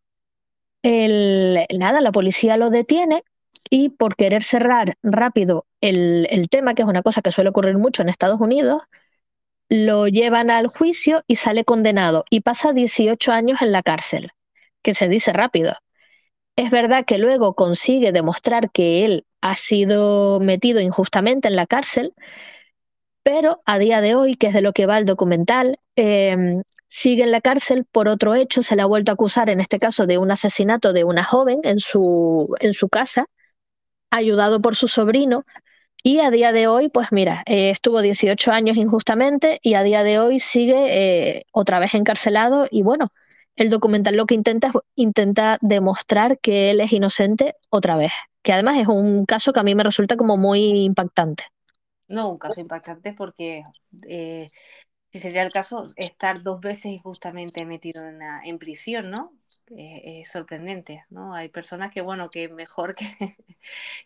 El, nada, la policía lo detiene y por querer cerrar rápido el, el tema, que es una cosa que suele ocurrir mucho en Estados Unidos, lo llevan al juicio y sale condenado y pasa 18 años en la cárcel, que se dice rápido. Es verdad que luego consigue demostrar que él ha sido metido injustamente en la cárcel, pero a día de hoy, que es de lo que va el documental, eh, sigue en la cárcel por otro hecho, se le ha vuelto a acusar, en este caso, de un asesinato de una joven en su, en su casa, ayudado por su sobrino, y a día de hoy, pues mira, eh, estuvo 18 años injustamente y a día de hoy sigue eh, otra vez encarcelado y bueno, el documental lo que intenta es intenta demostrar que él es inocente otra vez, que además es un caso que a mí me resulta como muy impactante. No, un caso impactante porque eh, si sería el caso, estar dos veces injustamente metido en, la- en prisión, ¿no? Eh, es sorprendente, ¿no? Hay personas que, bueno, que mejor que, [laughs]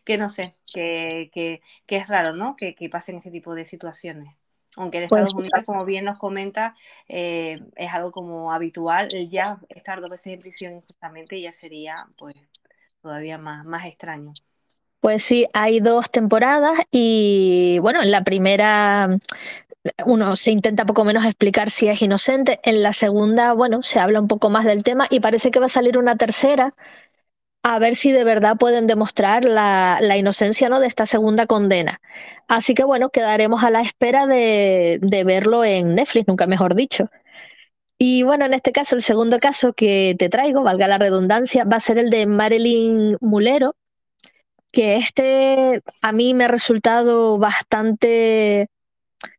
que no sé, que, que, que es raro, ¿no? Que, que pasen este tipo de situaciones. Aunque en Pues Estados Unidos, como bien nos comenta, eh, es algo como habitual, el ya estar dos veces en prisión injustamente ya sería, pues, todavía más, más extraño. Pues sí, hay dos temporadas y bueno, en la primera uno se intenta poco menos explicar si es inocente, en la segunda, bueno, se habla un poco más del tema y parece que va a salir una tercera a ver si de verdad pueden demostrar la, la inocencia ¿no? de esta segunda condena. Así que bueno, quedaremos a la espera de, de verlo en Netflix, nunca mejor dicho. Y bueno, en este caso, el segundo caso que te traigo, valga la redundancia, va a ser el de Marilyn Mulero, que este a mí me ha resultado bastante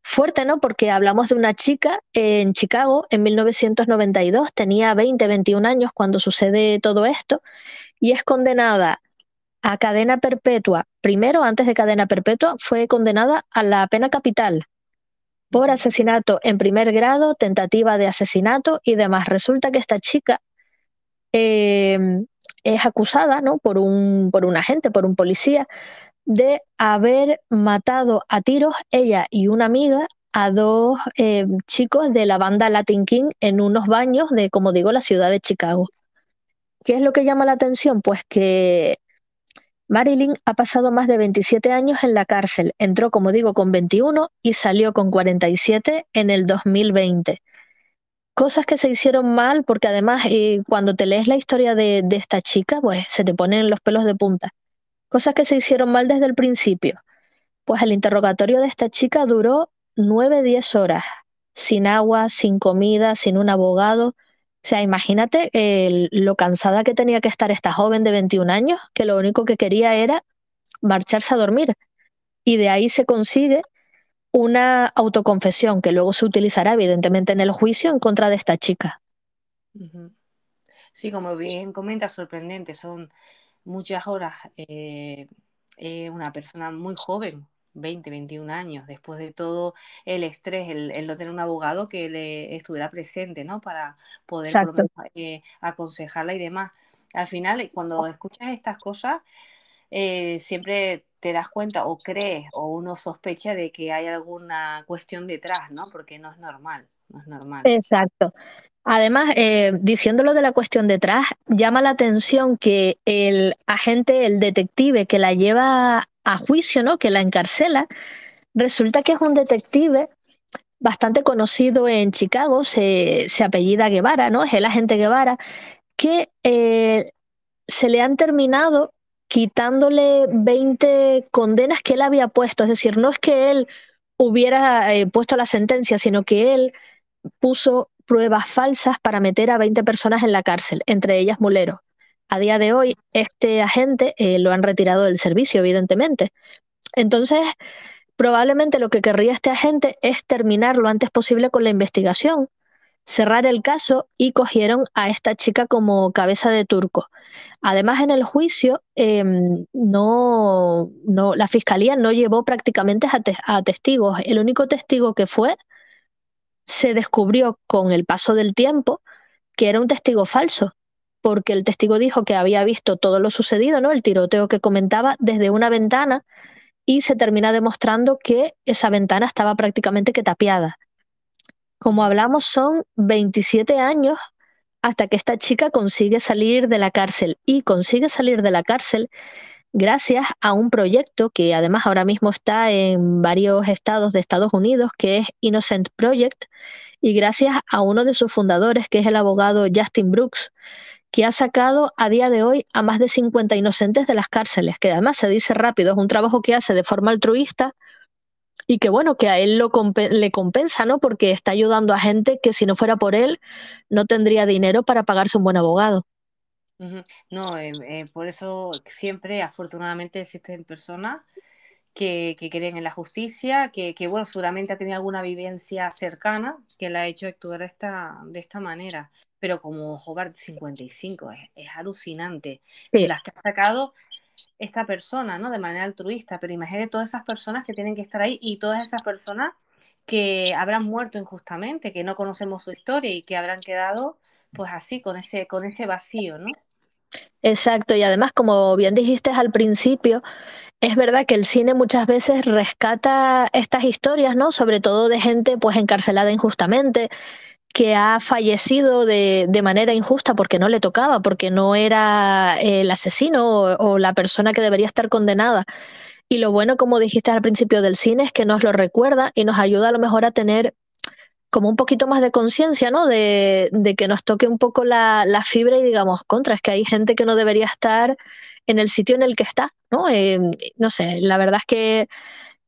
fuerte, ¿no? Porque hablamos de una chica en Chicago en 1992, tenía 20, 21 años cuando sucede todo esto, y es condenada a cadena perpetua. Primero, antes de cadena perpetua, fue condenada a la pena capital por asesinato en primer grado, tentativa de asesinato y demás. Resulta que esta chica eh, es acusada ¿no? por, un, por un agente, por un policía, de haber matado a tiros ella y una amiga a dos eh, chicos de la banda Latin King en unos baños de, como digo, la ciudad de Chicago. ¿Qué es lo que llama la atención? Pues que Marilyn ha pasado más de 27 años en la cárcel. Entró, como digo, con 21 y salió con 47 en el 2020. Cosas que se hicieron mal, porque además eh, cuando te lees la historia de, esta chica, pues se te ponen los pelos de punta. Cosas que se hicieron mal desde el principio. Pues el interrogatorio de esta chica duró 9-10 horas, sin agua, sin comida, sin un abogado. O sea, imagínate lo cansada que tenía que estar esta joven de 21 años, que lo único que quería era marcharse a dormir. Y de ahí se consigue una autoconfesión que luego se utilizará evidentemente en el juicio en contra de esta chica. Sí, como bien comenta, sorprendente, son muchas horas. eh, eh, una persona muy joven, 20, 21 años, después de todo el estrés, el, el no tener un abogado que le estuviera presente, ¿no? Para poder por menos eh, aconsejarla y demás. Al final, cuando escuchas estas cosas, eh, siempre te das cuenta o crees o uno sospecha de que hay alguna cuestión detrás, ¿no? Porque no es normal, no es normal. Exacto. Además, eh, diciéndolo de la cuestión detrás, llama la atención que el agente, el detective que la lleva a juicio, ¿no? Que la encarcela, resulta que es un detective bastante conocido en Chicago, se, se apellida Guevara, ¿no? Es el agente Guevara, que eh, se le han terminado quitándole 20 condenas que él había puesto. Es decir, no es que él hubiera eh, puesto la sentencia, sino que él puso pruebas falsas para meter a 20 personas en la cárcel, entre ellas Mulero. A día de hoy, este agente eh, lo han retirado del servicio, evidentemente. Entonces, probablemente lo que querría este agente es terminar lo antes posible con la investigación, cerrar el caso y cogieron a esta chica como cabeza de turco. Además, en el juicio, eh, no, no, la fiscalía no llevó prácticamente a, a testigos. El único testigo que fue se descubrió con el paso del tiempo que era un testigo falso, porque el testigo dijo que había visto todo lo sucedido, ¿no? El tiroteo que comentaba desde una ventana y se termina demostrando que esa ventana estaba prácticamente que tapiada. Como hablamos, son 27 años hasta que esta chica consigue salir de la cárcel y consigue salir de la cárcel gracias a un proyecto que además ahora mismo está en varios estados de Estados Unidos, que es Innocent Project, y gracias a uno de sus fundadores, que es el abogado Justin Brooks, que ha sacado a día de hoy a más de 50 inocentes de las cárceles, que además se dice rápido, es un trabajo que hace de forma altruista y que bueno, que a él lo compe- le compensa, ¿no? Porque está ayudando a gente que si no fuera por él no tendría dinero para pagarse un buen abogado. No, eh, eh, por eso siempre, afortunadamente, existen personas que, que creen en la justicia, que, que, bueno, seguramente ha tenido alguna vivencia cercana que la ha hecho actuar de esta, de esta manera. Pero como Hobart 55, es, es alucinante. Sí. Las que ha sacado esta persona, ¿no? De manera altruista, pero imagínate todas esas personas que tienen que estar ahí y todas esas personas que habrán muerto injustamente, que no conocemos su historia y que habrán quedado, pues así, con ese, con ese vacío, ¿no? Exacto, y además, como bien dijiste al principio, es verdad que el cine muchas veces rescata estas historias, ¿no? Sobre todo de gente pues encarcelada injustamente, que ha fallecido de, de manera injusta porque no le tocaba, porque no era el asesino o, la persona que debería estar condenada. Y lo bueno, como dijiste al principio del cine, es que nos lo recuerda y nos ayuda a lo mejor a tener como un poquito más de conciencia, ¿no? De, de que nos toque un poco la, la fibra y digamos, contra, es que hay gente que no debería estar en el sitio en el que está, ¿no? Eh, no sé, la verdad es que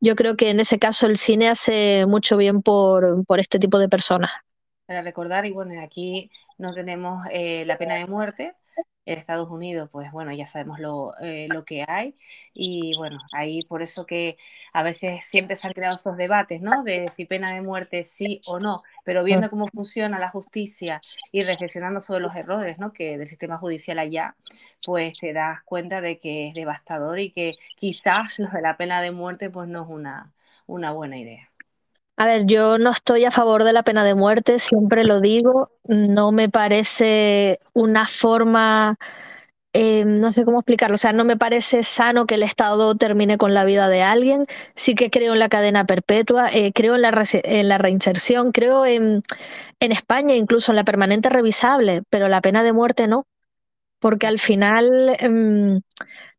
yo creo que en ese caso el cine hace mucho bien por, por este tipo de personas. Para recordar, y bueno, aquí no tenemos eh, la pena de muerte, en Estados Unidos, pues bueno, ya sabemos lo, eh, lo que hay y bueno, ahí por eso que a veces siempre se han creado esos debates, ¿no? De si pena de muerte sí o no, pero viendo cómo funciona la justicia y reflexionando sobre los errores, ¿no? Que del sistema judicial allá, pues te das cuenta de que es devastador y que quizás lo de la pena de muerte pues no es una, una buena idea. A ver, yo no estoy a favor de la pena de muerte, siempre lo digo, no me parece una forma, eh, no sé cómo explicarlo, o sea, no me parece sano que el Estado termine con la vida de alguien, sí que creo en la cadena perpetua, eh, creo en la, en la reinserción, creo en, en España incluso en la permanente revisable, pero la pena de muerte no, porque al final, em,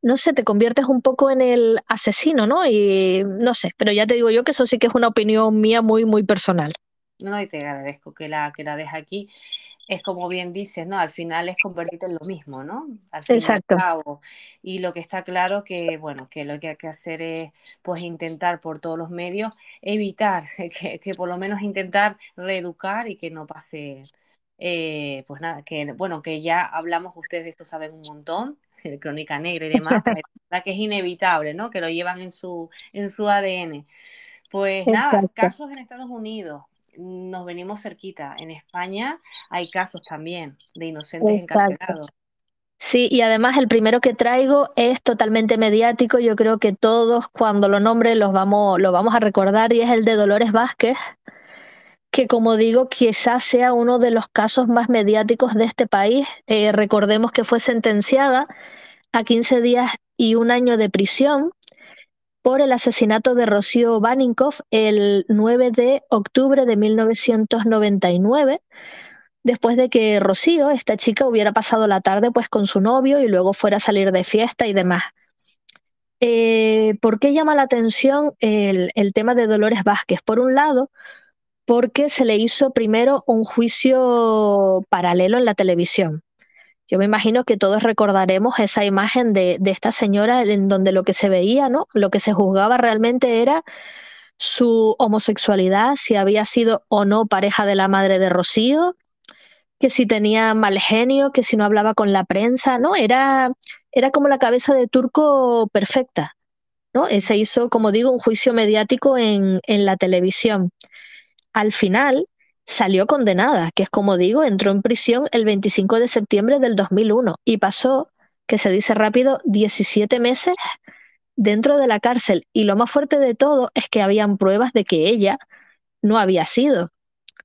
no sé, te conviertes un poco en el asesino, ¿no? Y no sé, pero ya te digo yo que eso sí que es una opinión mía muy, muy personal. No, y te agradezco que la, que la dejes aquí. Es como bien dices, ¿no? Al final es convertirte en lo mismo, ¿no? Al fin y al Exacto. cabo. Y lo que está claro que, bueno, que lo que hay que hacer es, pues, intentar por todos los medios evitar, [laughs] que, que por lo menos intentar reeducar y que no pase, eh, pues nada, que, bueno, que ya hablamos, ustedes de esto saben un montón, [laughs] de Crónica Negra y demás, pues es verdad que es inevitable, ¿no? Que lo llevan en su, en su ADN. Pues nada, casos en Estados Unidos, nos venimos cerquita. En España hay casos también de inocentes Exacto. encarcelados. Sí, y además el primero que traigo es totalmente mediático. Yo creo que todos cuando lo nombre los vamos, lo vamos a recordar y es el de Dolores Vázquez, que como digo, quizás sea uno de los casos más mediáticos de este país. Eh, recordemos que fue sentenciada a 15 días y un año de prisión por el asesinato de Rocío Baninkoff el 9 de octubre de 1999 después de que Rocío, esta chica, hubiera pasado la tarde pues con su novio y luego fuera a salir de fiesta y demás. Eh, ¿Por qué llama la atención el, el tema de Dolores Vázquez? Por un lado, porque se le hizo primero un juicio paralelo en la televisión. Yo me imagino que todos recordaremos esa imagen de, esta señora en donde lo que se veía, ¿no? Lo que se juzgaba realmente era su homosexualidad, si había sido o no pareja de la madre de Rocío, que si tenía mal genio, que si no hablaba con la prensa, ¿no? Era, era como la cabeza de turco perfecta, ¿no? Se hizo, como digo, un juicio mediático en, en la televisión. Al final salió condenada, que es como digo, entró en prisión el 25 de septiembre del 2001 y pasó, que se dice rápido, 17 meses dentro de la cárcel. Y lo más fuerte de todo es que habían pruebas de que ella no había sido.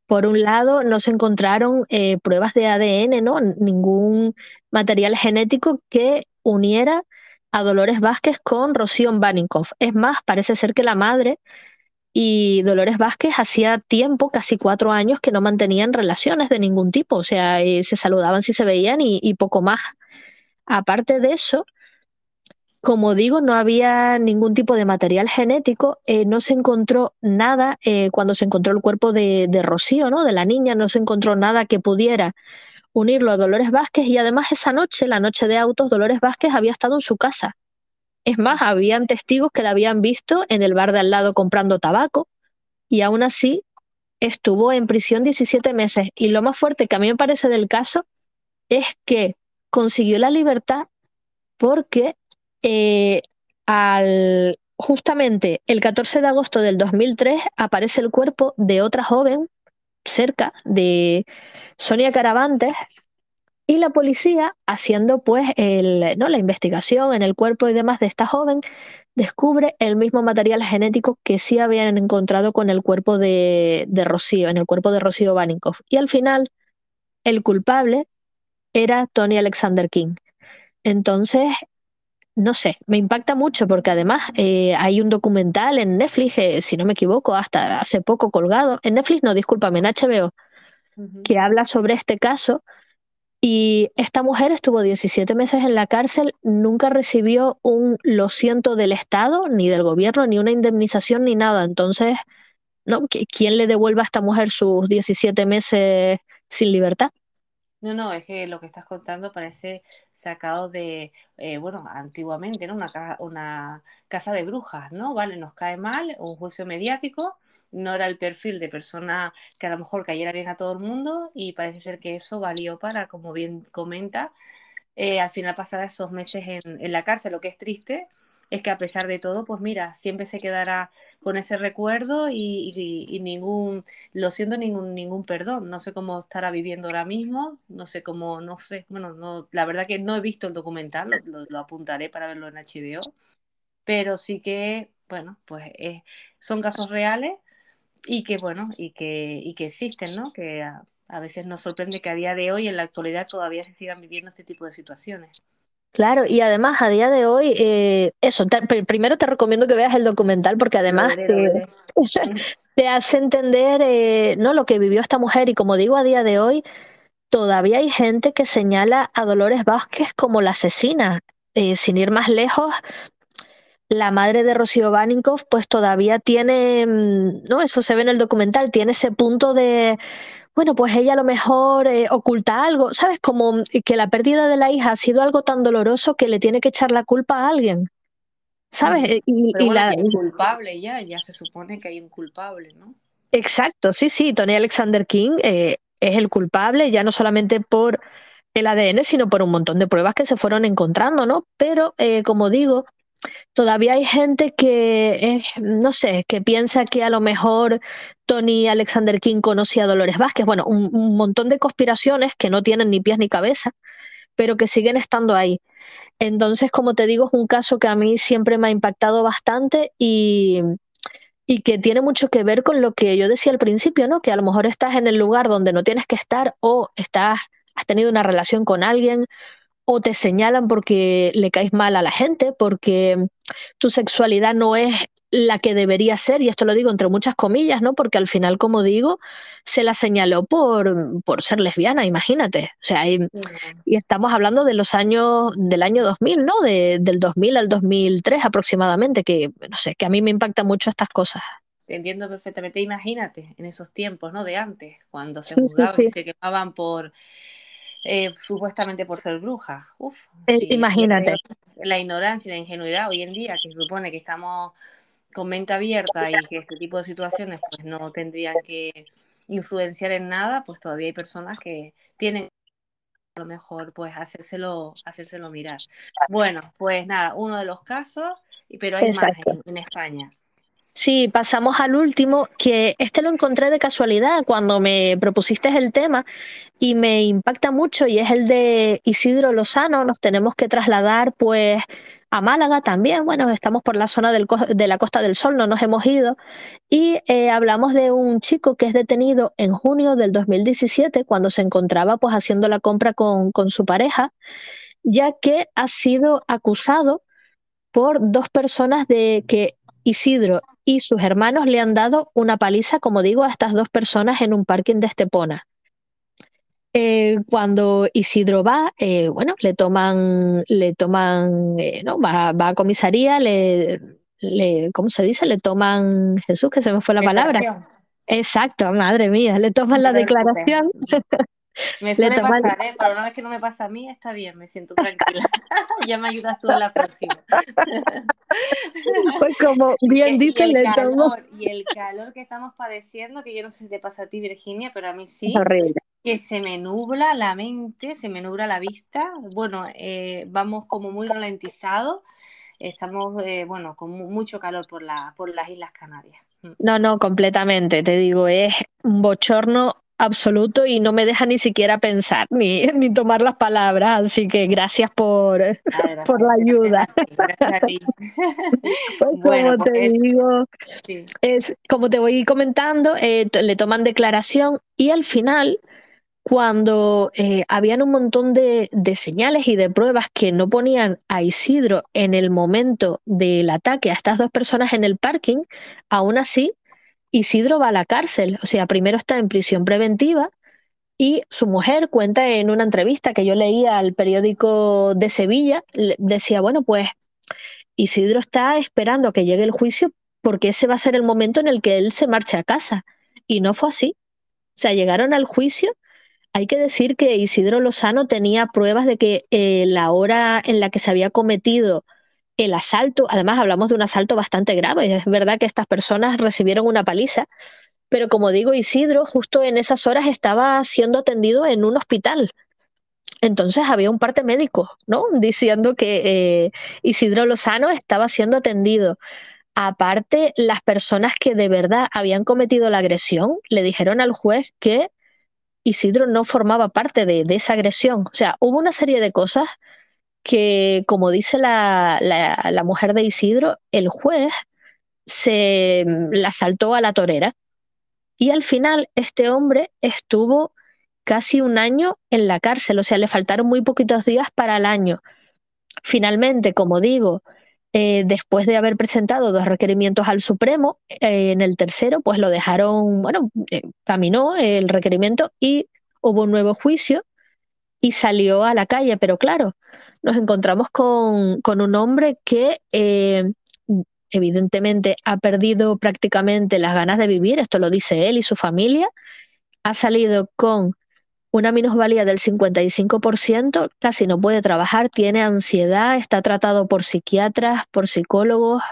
Por un lado, no se encontraron eh, pruebas de ADN, ¿no? Ningún material genético que uniera a Dolores Vázquez con Rocío Baninkoff. Es más, parece ser que la madre y Dolores Vázquez hacía tiempo, casi cuatro años, que no mantenían relaciones de ningún tipo. O sea, eh, se saludaban si se veían y, poco más. Aparte de eso, como digo, no había ningún tipo de material genético, eh, no se encontró nada eh, cuando se encontró el cuerpo de, de Rocío, ¿no? De la niña, no se encontró nada que pudiera unirlo a Dolores Vázquez y además esa noche, la noche de autos, Dolores Vázquez había estado en su casa. Es más, habían testigos que la habían visto en el bar de al lado comprando tabaco y aún así estuvo en prisión 17 meses. Y lo más fuerte que a mí me parece del caso es que consiguió la libertad porque eh, al, justamente el 14 de agosto del 2003 aparece el cuerpo de otra joven cerca de Sonia Caravantes y la policía, haciendo pues el, ¿no? la investigación en el cuerpo y demás de esta joven, descubre el mismo material genético que sí habían encontrado con el cuerpo de, de Rocío, en el cuerpo de Rocío Baninkoff. Y al final, el culpable era Tony Alexander King. Entonces, no sé, me impacta mucho porque además eh, hay un documental en Netflix, eh, si no me equivoco, hasta hace poco colgado, en Netflix no, discúlpame, en HBO, que habla sobre este caso y esta mujer estuvo 17 meses en la cárcel, nunca recibió un lo siento del Estado, ni del gobierno, ni una indemnización, ni nada. Entonces, ¿no? ¿Qui- ¿quién le devuelva a esta mujer sus 17 meses sin libertad? No, no, es que lo que estás contando parece sacado de, eh, bueno, antiguamente, ¿no? Una casa de brujas, ¿no? Vale, nos cae mal, un juicio mediático, no era el perfil de persona que a lo mejor cayera bien a todo el mundo y parece ser que eso valió para, como bien comenta, eh, al final pasara esos meses en, la cárcel. Lo que es triste es que a pesar de todo, pues mira, siempre se quedará con ese recuerdo y, y- y ningún, lo siento, ningún, ningún perdón. No sé cómo estará viviendo ahora mismo, no sé cómo, no sé, bueno, no, la verdad que no he visto el documental, lo, lo- lo apuntaré para verlo en HBO, pero sí que, bueno, pues eh, son casos reales y que, bueno, y que, y que existen, ¿no? Que a, a veces nos sorprende que a día de hoy, en la actualidad, todavía se sigan viviendo este tipo de situaciones. Claro, y además a día de hoy, eh, eso, te- primero te recomiendo que veas el documental porque Lo además veré, lo te, veré. [laughs] te hace entender eh, ¿no? lo que vivió esta mujer y como digo a día de hoy, todavía hay gente que señala a Dolores Vázquez como la asesina. Eh, sin ir más lejos, la madre de Rocío Baninkoff pues todavía tiene, mm, ¿no? Eso se ve en el documental, tiene ese punto de, bueno, pues ella a lo mejor eh, oculta algo, ¿sabes? Como que la pérdida de la hija ha sido algo tan doloroso que le tiene que echar la culpa a alguien, ¿sabes? Eh, Y, la, culpable ya, ya se supone que hay un culpable, ¿no? exacto, sí, sí, Tony Alexander King eh, es el culpable, ya no solamente por el ADN, sino por un montón de pruebas que se fueron encontrando, ¿no? Pero, eh, como digo, todavía hay gente que, no sé, que piensa que a lo mejor Tony Alexander King conocía a Dolores Vázquez. Bueno, un, un montón de conspiraciones que no tienen ni pies ni cabeza, pero que siguen estando ahí. Entonces, como te digo, es un caso que a mí siempre me ha impactado bastante y, y que tiene mucho que ver con lo que yo decía al principio, ¿no? Que a lo mejor estás en el lugar donde no tienes que estar o estás, has tenido una relación con alguien o te señalan porque le caes mal a la gente, porque tu sexualidad no es la que debería ser, y esto lo digo entre muchas comillas, ¿no? Porque al final, como digo, se la señaló por, por ser lesbiana, imagínate. O sea, y, estamos hablando de los años, del año 2000, ¿no? De, del 2000 al 2003 aproximadamente, que, no sé, que a mí me impactan mucho estas cosas. Te entiendo perfectamente. Imagínate en esos tiempos, ¿no? De antes, cuando se Sí, sí, juzgaban sí. y se quemaban por, eh, supuestamente por ser brujas. Uf, sí, imagínate. la ignorancia y la ingenuidad hoy en día, que se supone que estamos con mente abierta y que este tipo de situaciones pues no tendrían que influenciar en nada, pues todavía hay personas que tienen a lo mejor pues hacérselo, hacérselo mirar. Bueno, pues nada, uno de los casos, y- pero hay más en España. Sí, pasamos al último, que este lo encontré de casualidad cuando me propusiste el tema y me impacta mucho y es el de Isidro Lozano. Nos tenemos que trasladar pues a Málaga también. Bueno, estamos por la zona de la Costa del Sol, no nos hemos ido. Y eh, hablamos de un chico que es detenido en junio del 2017 cuando se encontraba pues haciendo la compra con, con su pareja, ya que ha sido acusado por dos personas de que Isidro y sus hermanos le han dado una paliza, como digo, a estas dos personas en un parking de Estepona. Eh, cuando Isidro va, eh, bueno, le toman, le toman, eh, no, va, va a comisaría, le, le, ¿cómo se dice? Le toman, Jesús, que se me fue la palabra. Exacto, madre mía, le toman la declaración, [laughs] [laughs] Me le suele pasar, ¿eh? Pero una vez que no me pasa a mí, está bien, me siento tranquila. [laughs] ya me ayudas tú en la próxima. pues como [laughs] bien que- y dice, el le calor, y el calor que estamos padeciendo, que yo no sé si te pasa a ti, Virginia, pero a mí es sí, horrible. que se me nubla la mente, se me nubla la vista. Bueno, eh, vamos como muy ralentizados. Estamos, eh, bueno, con mu- mucho calor por la, por las Islas Canarias. Mm. No, no, completamente, te digo, es un bochorno absoluto y no me deja ni siquiera pensar ni, [laughs] ni tomar las palabras, así que gracias por, Ah, [laughs] por la gracias ayuda. a ti, gracias a ti. [laughs] Pues Bueno, como te pues digo, sí. es como te voy comentando, eh, le toman declaración y al final, cuando eh, habían un montón de, de señales y de pruebas que no ponían a Isidro en el momento del ataque a estas dos personas en el parking, aún así Isidro va a la cárcel. O sea, primero está en prisión preventiva y su mujer cuenta en una entrevista que yo leía al periódico de Sevilla, decía, bueno, pues Isidro está esperando a que llegue el juicio porque ese va a ser el momento en el que él se marche a casa. Y no fue así. O sea, llegaron al juicio. Hay que decir que Isidro Lozano tenía pruebas de que eh, la hora en la que se había cometido el asalto, además hablamos de un asalto bastante grave, es verdad que estas personas recibieron una paliza, pero como digo, Isidro justo en esas horas estaba siendo atendido en un hospital. entonces había un parte médico, ¿no? Diciendo que eh, Isidro Lozano estaba siendo atendido. Aparte, las personas que de verdad habían cometido la agresión le dijeron al juez que Isidro no formaba parte de, de esa agresión. O sea, hubo una serie de cosas que, como dice la, la, mujer de Isidro, el juez se la saltó a la torera. Y al final, este hombre estuvo casi un año en la cárcel, o sea, le faltaron muy poquitos días para el año. Finalmente, como digo, eh, después de haber presentado dos requerimientos al Supremo, eh, en el tercero, pues lo dejaron, bueno, eh, caminó el requerimiento y hubo un nuevo juicio y salió a la calle, pero claro, nos encontramos con, un hombre que eh, evidentemente ha perdido prácticamente las ganas de vivir, esto lo dice él y su familia, ha salido con una minusvalía del 55%, casi no puede trabajar, tiene ansiedad, está tratado por psiquiatras, por psicólogos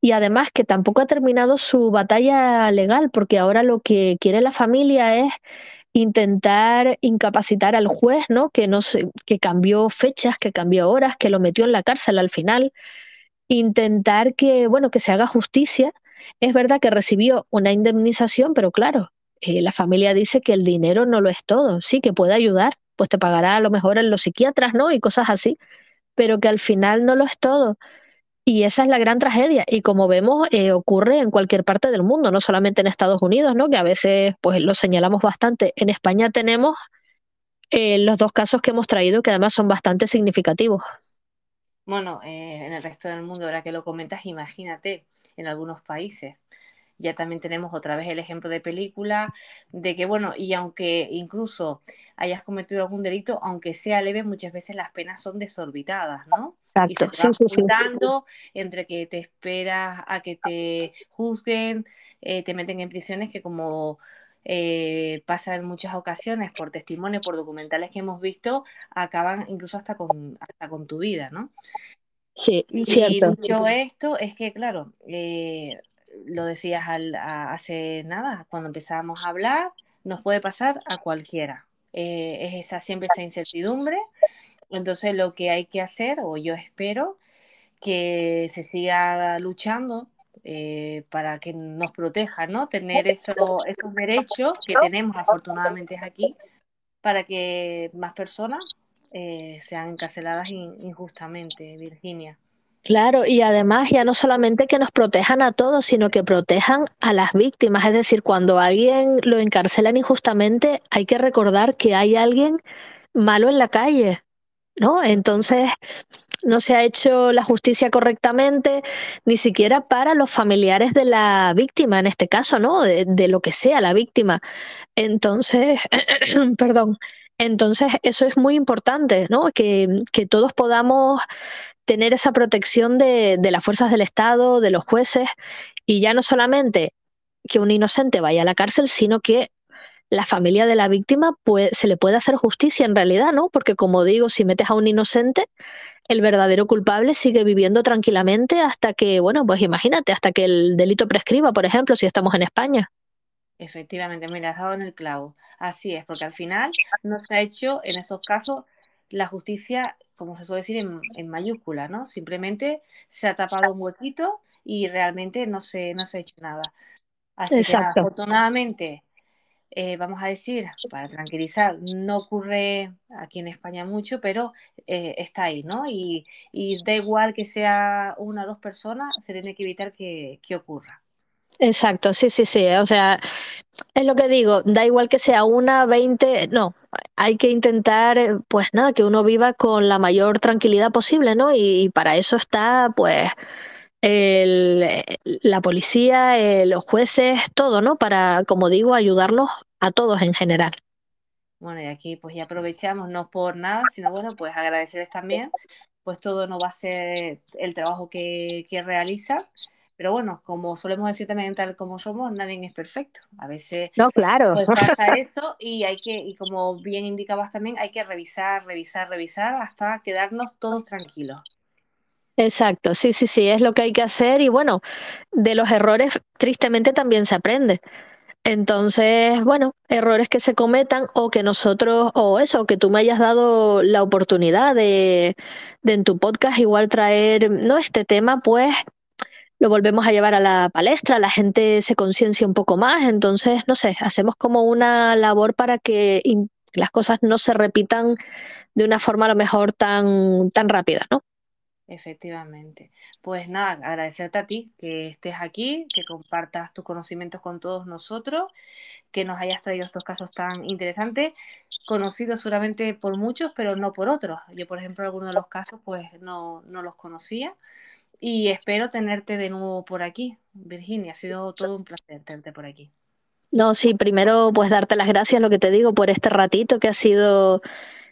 y además que tampoco ha terminado su batalla legal porque ahora lo que quiere la familia es intentar incapacitar al juez, ¿no? Que no se, que cambió fechas, que cambió horas, que lo metió en la cárcel al final, intentar que, bueno, que se haga justicia. Es verdad que recibió una indemnización, pero claro, eh, la familia dice que el dinero no lo es todo, sí, que puede ayudar, pues te pagará a lo mejor en los psiquiatras, ¿no? Y cosas así, pero que al final no lo es todo. Y esa es la gran tragedia. Y como vemos, eh, ocurre en cualquier parte del mundo, no solamente en Estados Unidos, ¿no? Que a veces pues lo señalamos bastante. En España tenemos eh, los dos casos que hemos traído, que además son bastante significativos. Bueno, eh, en el resto del mundo, ahora que lo comentas, imagínate, en algunos países. Ya también tenemos otra vez el ejemplo de película, de que, bueno, y aunque incluso hayas cometido algún delito, aunque sea leve, muchas veces las penas son desorbitadas, ¿no? Y Exacto, se te sí, sí, sí. entre que te esperas a que te juzguen, eh, te meten en prisiones que como eh, pasa en muchas ocasiones por testimonios, por documentales que hemos visto, acaban incluso hasta con, hasta con tu vida, ¿no? Sí, Y cierto. dicho esto, es que, claro, eh, lo decías al- hace nada, cuando empezábamos a hablar, nos puede pasar a cualquiera. Eh, es esa, siempre esa incertidumbre. Entonces, lo que hay que hacer, o yo espero, que se siga luchando eh, para que nos proteja, ¿no? Tener eso- esos derechos que tenemos afortunadamente aquí para que más personas eh, sean encarceladas in- injustamente, Virginia. Claro, y además ya no solamente que nos protejan a todos, sino que protejan a las víctimas. Es decir, cuando alguien lo encarcelan injustamente, hay que recordar que hay alguien malo en la calle, ¿no? Entonces, no se ha hecho la justicia correctamente, ni siquiera para los familiares de la víctima, en este caso, ¿no? De, de lo que sea la víctima. Entonces, [clears throat] perdón. Entonces, eso es muy importante, ¿no? Que, que todos podamos tener esa protección de, de las fuerzas del Estado, de los jueces, y ya no solamente que un inocente vaya a la cárcel, sino que la familia de la víctima se le puede hacer justicia en realidad, ¿no? Porque como digo, si metes a un inocente, el verdadero culpable sigue viviendo tranquilamente hasta que, bueno, pues imagínate, hasta que el delito prescriba, por ejemplo, si estamos en España. Efectivamente, mira, has dado en el clavo. Así es, porque al final no se ha hecho en estos casos la justicia, como se suele decir, en, en mayúscula, ¿no? Simplemente se ha tapado un huequito y realmente no se, no se ha hecho nada. Así que afortunadamente, eh, vamos a decir, para tranquilizar, no ocurre aquí en España mucho, pero eh, está ahí, ¿no? Y, y da igual que sea una o dos personas, se tiene que evitar que, que ocurra. Exacto, sí, sí, sí. O sea, es lo que digo, da igual que sea una, veinte, no, hay que intentar, eh, pues nada, que uno viva con la mayor tranquilidad posible, ¿no? Y, para eso está, pues, el, eh, la policía, eh, los jueces, todo, ¿no? Para, como digo, ayudarlos a todos en general. Bueno, y aquí pues ya aprovechamos, no por nada, sino bueno, pues agradecerles también, pues todo no va a ser el trabajo que, que realizan, pero bueno, como solemos decir también tal como somos, nadie es perfecto. A veces No, claro. pues [laughs] pasa eso y hay que, y como bien indicabas también, hay que revisar, revisar, revisar hasta quedarnos todos tranquilos. Exacto, sí, sí, sí, es lo que hay que hacer y bueno, de los errores tristemente también se aprende. Entonces, bueno, errores que se cometan o que nosotros, o eso, que tú me hayas dado la oportunidad de, de en tu podcast igual traer, ¿no? Este tema, pues lo volvemos a llevar a la palestra, la gente se conciencia un poco más, entonces, no sé, hacemos como una labor para que las cosas no se repitan de una forma a lo mejor tan, tan rápida, ¿no? Efectivamente. Pues nada, agradecerte a ti que estés aquí, que compartas tus conocimientos con todos nosotros, que nos hayas traído estos casos tan interesantes, conocidos seguramente por muchos, pero no por otros. Yo, por ejemplo, algunos de los casos pues no, no los conocía y espero tenerte de nuevo por aquí, Virginia. Ha sido todo un placer tenerte por aquí. No, sí, primero pues darte las gracias, lo que te digo, por este ratito que ha sido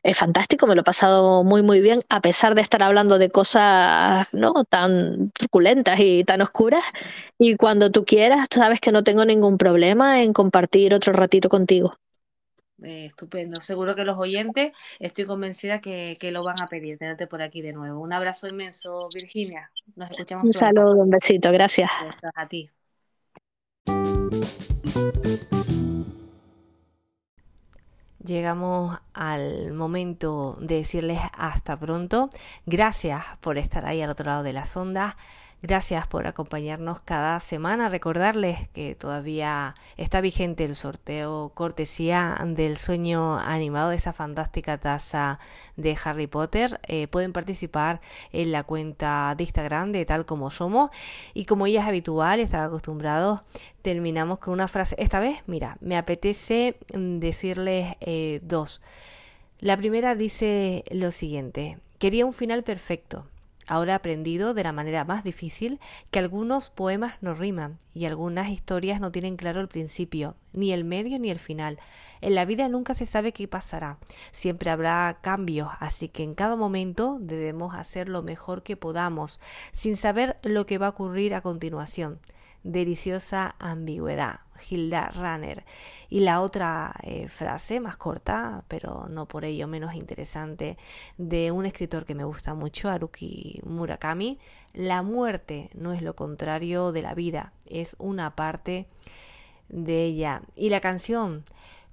eh, fantástico, me lo he pasado muy, muy bien, a pesar de estar hablando de cosas, ¿no? tan truculentas y tan oscuras. Y cuando tú quieras, sabes que no tengo ningún problema en compartir otro ratito contigo. Eh, estupendo. Seguro que los oyentes, estoy convencida que, que lo van a pedir, tenerte por aquí de nuevo. Un abrazo inmenso, Virginia. Nos escuchamos Un pronto. saludo, un besito, gracias. A ti. Llegamos al momento de decirles hasta pronto. Gracias por estar ahí al otro lado de las ondas. Gracias por acompañarnos cada semana. Recordarles que todavía está vigente el sorteo cortesía del sueño animado de esa fantástica taza de Harry Potter. Eh, pueden participar en la cuenta de Instagram de tal como somos. Y como ya es habitual, están acostumbrados, terminamos con una frase. Esta vez, mira, me apetece decirles eh, dos. La primera dice lo siguiente. Quería un final perfecto. Ahora he aprendido de la manera más difícil que algunos poemas no riman y algunas historias no tienen claro el principio, ni el medio ni el final. En la vida nunca se sabe qué pasará. Siempre habrá cambios, así que en cada momento debemos hacer lo mejor que podamos, sin saber lo que va a ocurrir a continuación. Deliciosa ambigüedad. Hilda Runner. Y la otra eh, frase, más corta, pero no por ello menos interesante, de un escritor que me gusta mucho, Haruki Murakami. La muerte no es lo contrario de la vida, es una parte de ella. Y la canción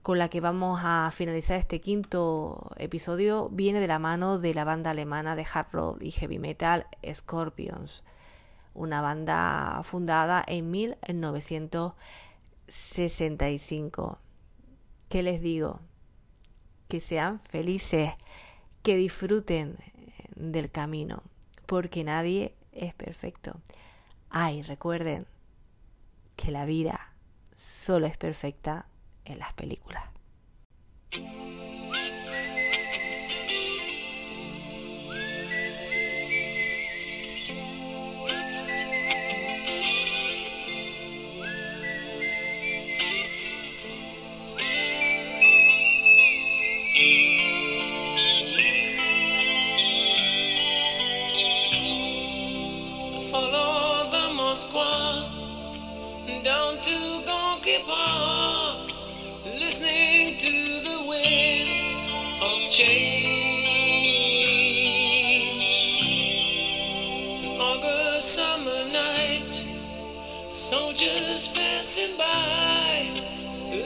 con la que vamos a finalizar este quinto episodio viene de la mano de la banda alemana de hard rock y heavy metal Scorpions, una banda fundada en 1965. ¿Qué les digo? Que sean felices, que disfruten del camino, porque nadie es perfecto. Ay, recuerden que la vida solo es perfecta en las películas. Follow the Moskwa down to Gonky Park, listening to the wind of change. An August summer night, soldiers passing by,